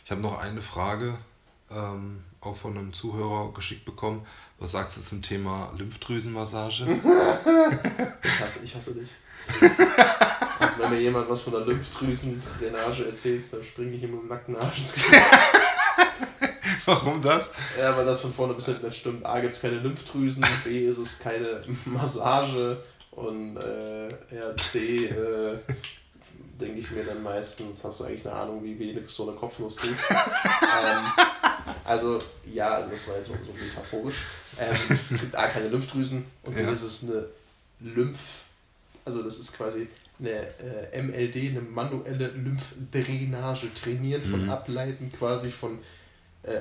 Ich habe noch eine Frage, ähm, auch von einem Zuhörer geschickt bekommen. Was sagst du zum Thema Lymphdrüsenmassage?
ich, hasse, ich hasse dich. Also wenn mir jemand was von der Lymphdrüsendrainage erzählt, dann springe ich ihm mit dem nackten Arsch ins Gesicht.
Warum das?
Ja, weil das von vorne bis hinten nicht stimmt. A gibt es keine Lymphdrüsen, B ist es keine Massage und äh, ja, C äh, denke ich mir dann meistens, hast du eigentlich eine Ahnung, wie wenig so eine Kopfnuss tut. ähm, also, ja, also das war jetzt so, so metaphorisch. Ähm, es gibt A keine Lymphdrüsen und ja. ist es eine Lymph, also das ist quasi eine äh, MLD, eine manuelle Lymphdrainage, Trainieren von mhm. Ableiten, quasi von äh,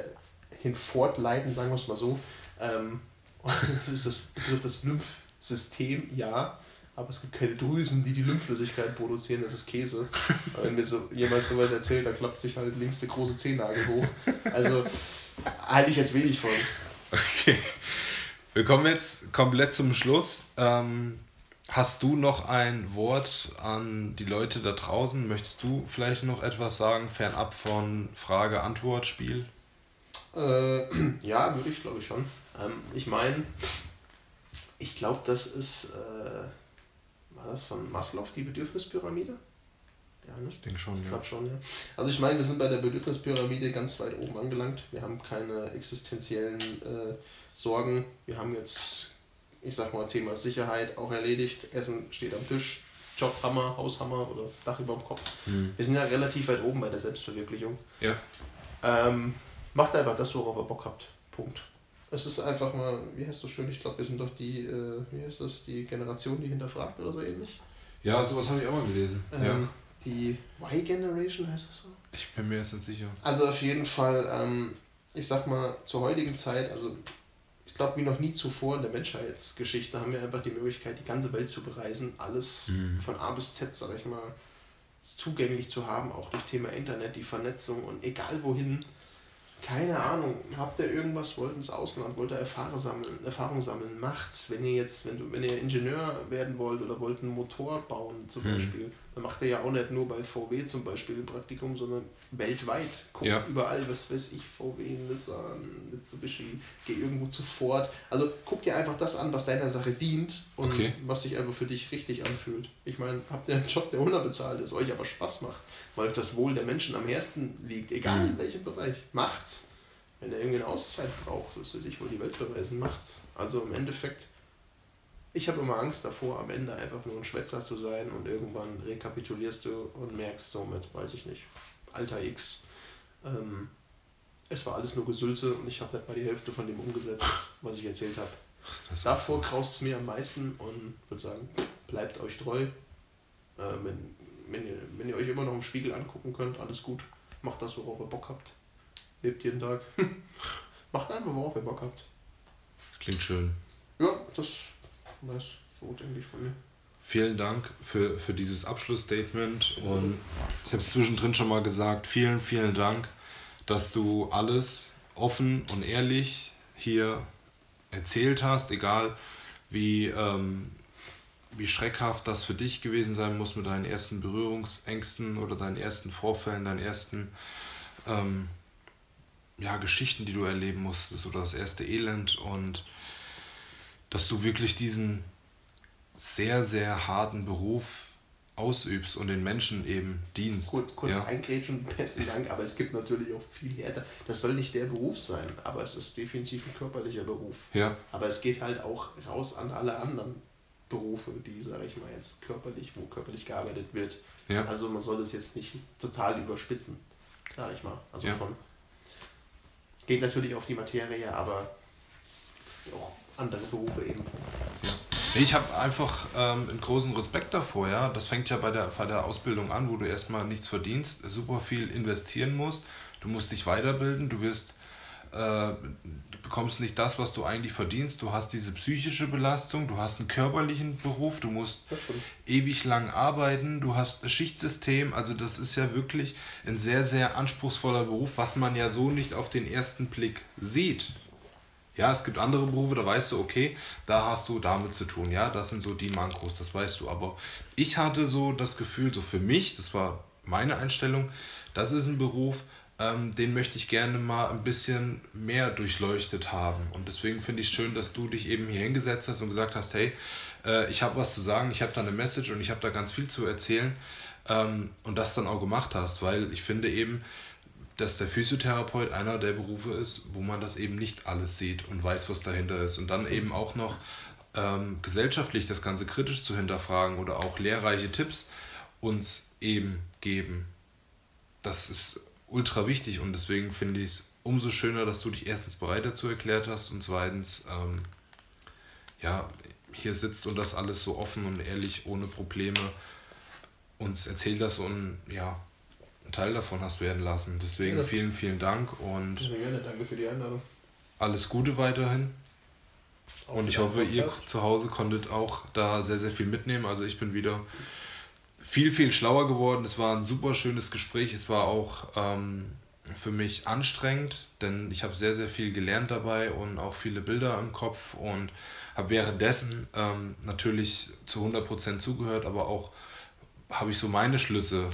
hinfortleiten, sagen wir es mal so. Ähm, das, ist das betrifft das Lymphsystem, ja aber es gibt keine Drüsen, die die Lymphflüssigkeit produzieren, das ist Käse. wenn mir so jemand sowas erzählt, da klappt sich halt links der große Zehennagel hoch. Also halte ich jetzt wenig von.
Okay. Wir kommen jetzt komplett zum Schluss. Ähm, hast du noch ein Wort an die Leute da draußen? Möchtest du vielleicht noch etwas sagen, fernab von Frage-Antwort-Spiel?
Äh, ja, würde ich glaube ich schon. Ähm, ich meine, ich glaube, das ist. Äh, war das von Maslow, die Bedürfnispyramide?
Ja, ne? Ich denke schon,
ich glaube schon, ja. Also ich meine, wir sind bei der Bedürfnispyramide ganz weit oben angelangt. Wir haben keine existenziellen äh, Sorgen. Wir haben jetzt, ich sag mal, Thema Sicherheit auch erledigt. Essen steht am Tisch. Jobhammer, Haushammer oder Dach über dem Kopf. Mhm. Wir sind ja relativ weit oben bei der Selbstverwirklichung.
Ja.
Ähm, macht einfach das, worauf ihr Bock habt. Punkt. Es ist einfach mal, wie heißt du schön, ich glaube, wir sind doch die, äh, wie heißt das, die Generation, die hinterfragt oder so ähnlich.
Ja, sowas habe ich auch mal gelesen. Ähm, ja.
Die Y-Generation heißt das so?
Ich bin mir jetzt nicht sicher.
Also auf jeden Fall, ähm, ich sag mal, zur heutigen Zeit, also ich glaube, wie noch nie zuvor in der Menschheitsgeschichte haben wir einfach die Möglichkeit, die ganze Welt zu bereisen, alles mhm. von A bis Z, sag ich mal, zugänglich zu haben, auch durch Thema Internet, die Vernetzung und egal wohin keine Ahnung, habt ihr irgendwas, wollt ins Ausland, wollt ihr Erfahrung sammeln, Erfahrung sammeln, macht's. Wenn ihr jetzt, wenn du, wenn ihr Ingenieur werden wollt oder wollt einen Motor bauen zum hm. Beispiel, dann macht ihr ja auch nicht nur bei VW zum Beispiel ein Praktikum, sondern weltweit. Guckt ja. überall, was weiß ich, VW, Nissan, Mitsubishi, geh irgendwo zu Ford. Also guck dir einfach das an, was deiner Sache dient und okay. was sich einfach für dich richtig anfühlt. Ich meine, habt ihr einen Job, der unterbezahlt ist, euch aber Spaß macht, weil euch das Wohl der Menschen am Herzen liegt, egal mhm. in welchem Bereich, macht's. Wenn ihr irgendwie eine Auszeit braucht, das weiß ich, wohl die Welt beweisen, macht's. Also im Endeffekt ich habe immer Angst davor, am Ende einfach nur ein Schwätzer zu sein und irgendwann rekapitulierst du und merkst somit, weiß ich nicht, Alter X, ähm, es war alles nur Gesülze und ich habe nicht mal die Hälfte von dem umgesetzt, was ich erzählt habe. Davor graust es mir am meisten und würde sagen, bleibt euch treu. Äh, wenn, wenn, ihr, wenn ihr euch immer noch im Spiegel angucken könnt, alles gut. Macht das, worauf ihr Bock habt. Lebt jeden Tag. Macht einfach, worauf ihr Bock habt.
Klingt schön.
Ja, das das so denke ich von mir.
Vielen Dank für, für dieses Abschlussstatement und ich habe es zwischendrin schon mal gesagt, vielen, vielen Dank, dass du alles offen und ehrlich hier erzählt hast, egal wie, ähm, wie schreckhaft das für dich gewesen sein muss mit deinen ersten Berührungsängsten oder deinen ersten Vorfällen, deinen ersten ähm, ja, Geschichten, die du erleben musstest oder das erste Elend und dass du wirklich diesen sehr, sehr harten Beruf ausübst und den Menschen eben dienst.
Gut, kurz ja. eingrätschen, besten Dank, aber es gibt natürlich auch viel härter. Das soll nicht der Beruf sein, aber es ist definitiv ein körperlicher Beruf.
Ja.
Aber es geht halt auch raus an alle anderen. Berufe, die, sage ich mal, jetzt körperlich, wo körperlich gearbeitet wird. Ja. Also man soll das jetzt nicht total überspitzen, sage ich mal. Also ja. von geht natürlich auf die Materie, aber es gibt auch andere Berufe eben.
Ja. Ich habe einfach ähm, einen großen Respekt davor, ja. Das fängt ja bei der, bei der Ausbildung an, wo du erstmal nichts verdienst, super viel investieren musst. Du musst dich weiterbilden, du wirst äh, du bekommst nicht das, was du eigentlich verdienst. Du hast diese psychische Belastung, du hast einen körperlichen Beruf, du musst ewig lang arbeiten, du hast ein Schichtsystem. Also das ist ja wirklich ein sehr, sehr anspruchsvoller Beruf, was man ja so nicht auf den ersten Blick sieht. Ja, es gibt andere Berufe, da weißt du, okay, da hast du damit zu tun. Ja, das sind so die Mankos, das weißt du. Aber ich hatte so das Gefühl, so für mich, das war meine Einstellung, das ist ein Beruf, ähm, den möchte ich gerne mal ein bisschen mehr durchleuchtet haben. Und deswegen finde ich schön, dass du dich eben hier hingesetzt hast und gesagt hast, hey, äh, ich habe was zu sagen, ich habe da eine Message und ich habe da ganz viel zu erzählen ähm, und das dann auch gemacht hast, weil ich finde eben, dass der Physiotherapeut einer der Berufe ist, wo man das eben nicht alles sieht und weiß, was dahinter ist. Und dann eben auch noch ähm, gesellschaftlich das Ganze kritisch zu hinterfragen oder auch lehrreiche Tipps uns eben geben. Das ist ultra wichtig und deswegen finde ich es umso schöner, dass du dich erstens bereit dazu erklärt hast und zweitens ähm, ja, hier sitzt und das alles so offen und ehrlich, ohne Probleme uns erzählt hast und ja, einen Teil davon hast werden lassen. Deswegen ja. vielen, vielen Dank und
gerne, danke für die Einladung.
Alles Gute weiterhin. Auch und ich hoffe, ihr zu Hause konntet auch da sehr, sehr viel mitnehmen. Also ich bin wieder viel, viel schlauer geworden. Es war ein super schönes Gespräch. Es war auch ähm, für mich anstrengend, denn ich habe sehr, sehr viel gelernt dabei und auch viele Bilder im Kopf und habe währenddessen ähm, natürlich zu 100% zugehört, aber auch habe ich so meine Schlüsse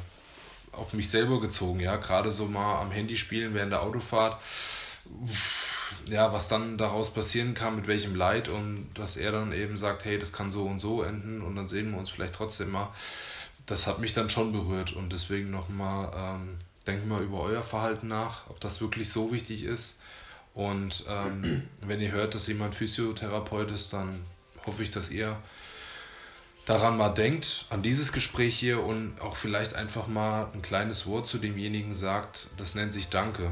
auf mich selber gezogen. Ja, gerade so mal am Handy spielen während der Autofahrt. Ja, was dann daraus passieren kann, mit welchem Leid und dass er dann eben sagt, hey, das kann so und so enden und dann sehen wir uns vielleicht trotzdem mal das hat mich dann schon berührt und deswegen nochmal, ähm, denkt mal über euer Verhalten nach, ob das wirklich so wichtig ist. Und ähm, wenn ihr hört, dass jemand Physiotherapeut ist, dann hoffe ich, dass ihr daran mal denkt, an dieses Gespräch hier und auch vielleicht einfach mal ein kleines Wort zu demjenigen sagt, das nennt sich Danke.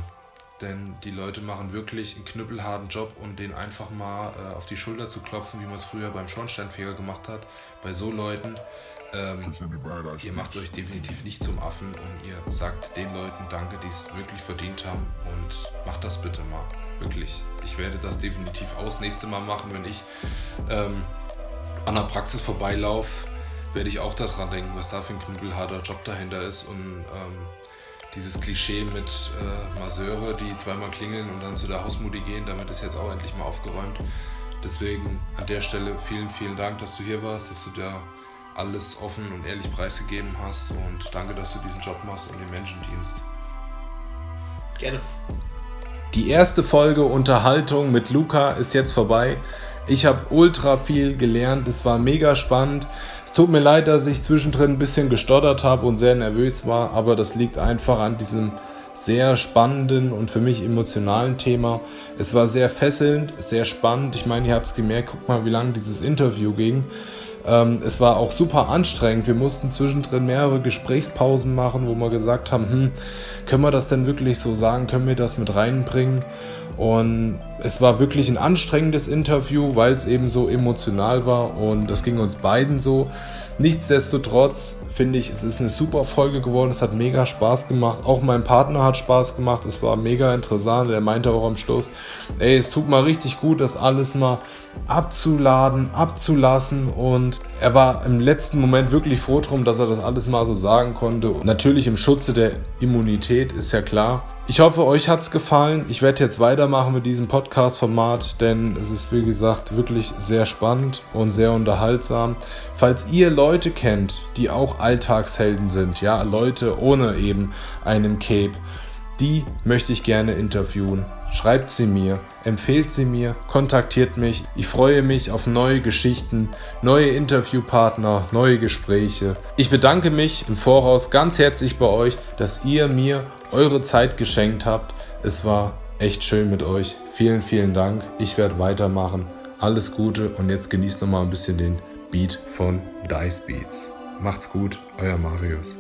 Denn die Leute machen wirklich einen knüppelharten Job und den einfach mal äh, auf die Schulter zu klopfen, wie man es früher beim Schornsteinfeger gemacht hat. Bei so Leuten, ähm, ihr macht euch definitiv nicht zum Affen und ihr sagt den Leuten Danke, die es wirklich verdient haben und macht das bitte mal. Wirklich. Ich werde das definitiv das nächste Mal machen, wenn ich ähm, an der Praxis vorbeilaufe, werde ich auch daran denken, was da für ein knüppelharter Job dahinter ist und ähm, dieses Klischee mit äh, Masseure, die zweimal klingeln und dann zu der Hausmutti gehen, damit ist jetzt auch endlich mal aufgeräumt. Deswegen an der Stelle vielen, vielen Dank, dass du hier warst, dass du da alles offen und ehrlich preisgegeben hast und danke, dass du diesen Job machst und den Menschen dienst.
Gerne.
Die erste Folge Unterhaltung mit Luca ist jetzt vorbei. Ich habe ultra viel gelernt, es war mega spannend. Es tut mir leid, dass ich zwischendrin ein bisschen gestottert habe und sehr nervös war, aber das liegt einfach an diesem sehr spannenden und für mich emotionalen Thema. Es war sehr fesselnd, sehr spannend. Ich meine, ihr habt es gemerkt, guck mal, wie lange dieses Interview ging. Ähm, es war auch super anstrengend. Wir mussten zwischendrin mehrere Gesprächspausen machen, wo wir gesagt haben, hm, können wir das denn wirklich so sagen? Können wir das mit reinbringen? Und es war wirklich ein anstrengendes Interview, weil es eben so emotional war und das ging uns beiden so. Nichtsdestotrotz finde ich, es ist eine super Folge geworden. Es hat mega Spaß gemacht. Auch mein Partner hat Spaß gemacht. Es war mega interessant. Er meinte auch am Schluss, ey, es tut mal richtig gut, das alles mal abzuladen, abzulassen. Und er war im letzten Moment wirklich froh drum, dass er das alles mal so sagen konnte. Natürlich im Schutze der Immunität ist ja klar. Ich hoffe, euch hat es gefallen. Ich werde jetzt weitermachen mit diesem Podcast-Format, denn es ist, wie gesagt, wirklich sehr spannend und sehr unterhaltsam. Falls ihr Leute kennt, die auch Alltagshelden sind, ja, Leute ohne eben einen Cape, die möchte ich gerne interviewen. Schreibt sie mir, empfehlt sie mir, kontaktiert mich. Ich freue mich auf neue Geschichten, neue Interviewpartner, neue Gespräche. Ich bedanke mich im Voraus ganz herzlich bei euch, dass ihr mir eure Zeit geschenkt habt. Es war echt schön mit euch. Vielen, vielen Dank. Ich werde weitermachen. Alles Gute und jetzt genießt noch mal ein bisschen den Beat von Dice Beats. Macht's gut, euer Marius.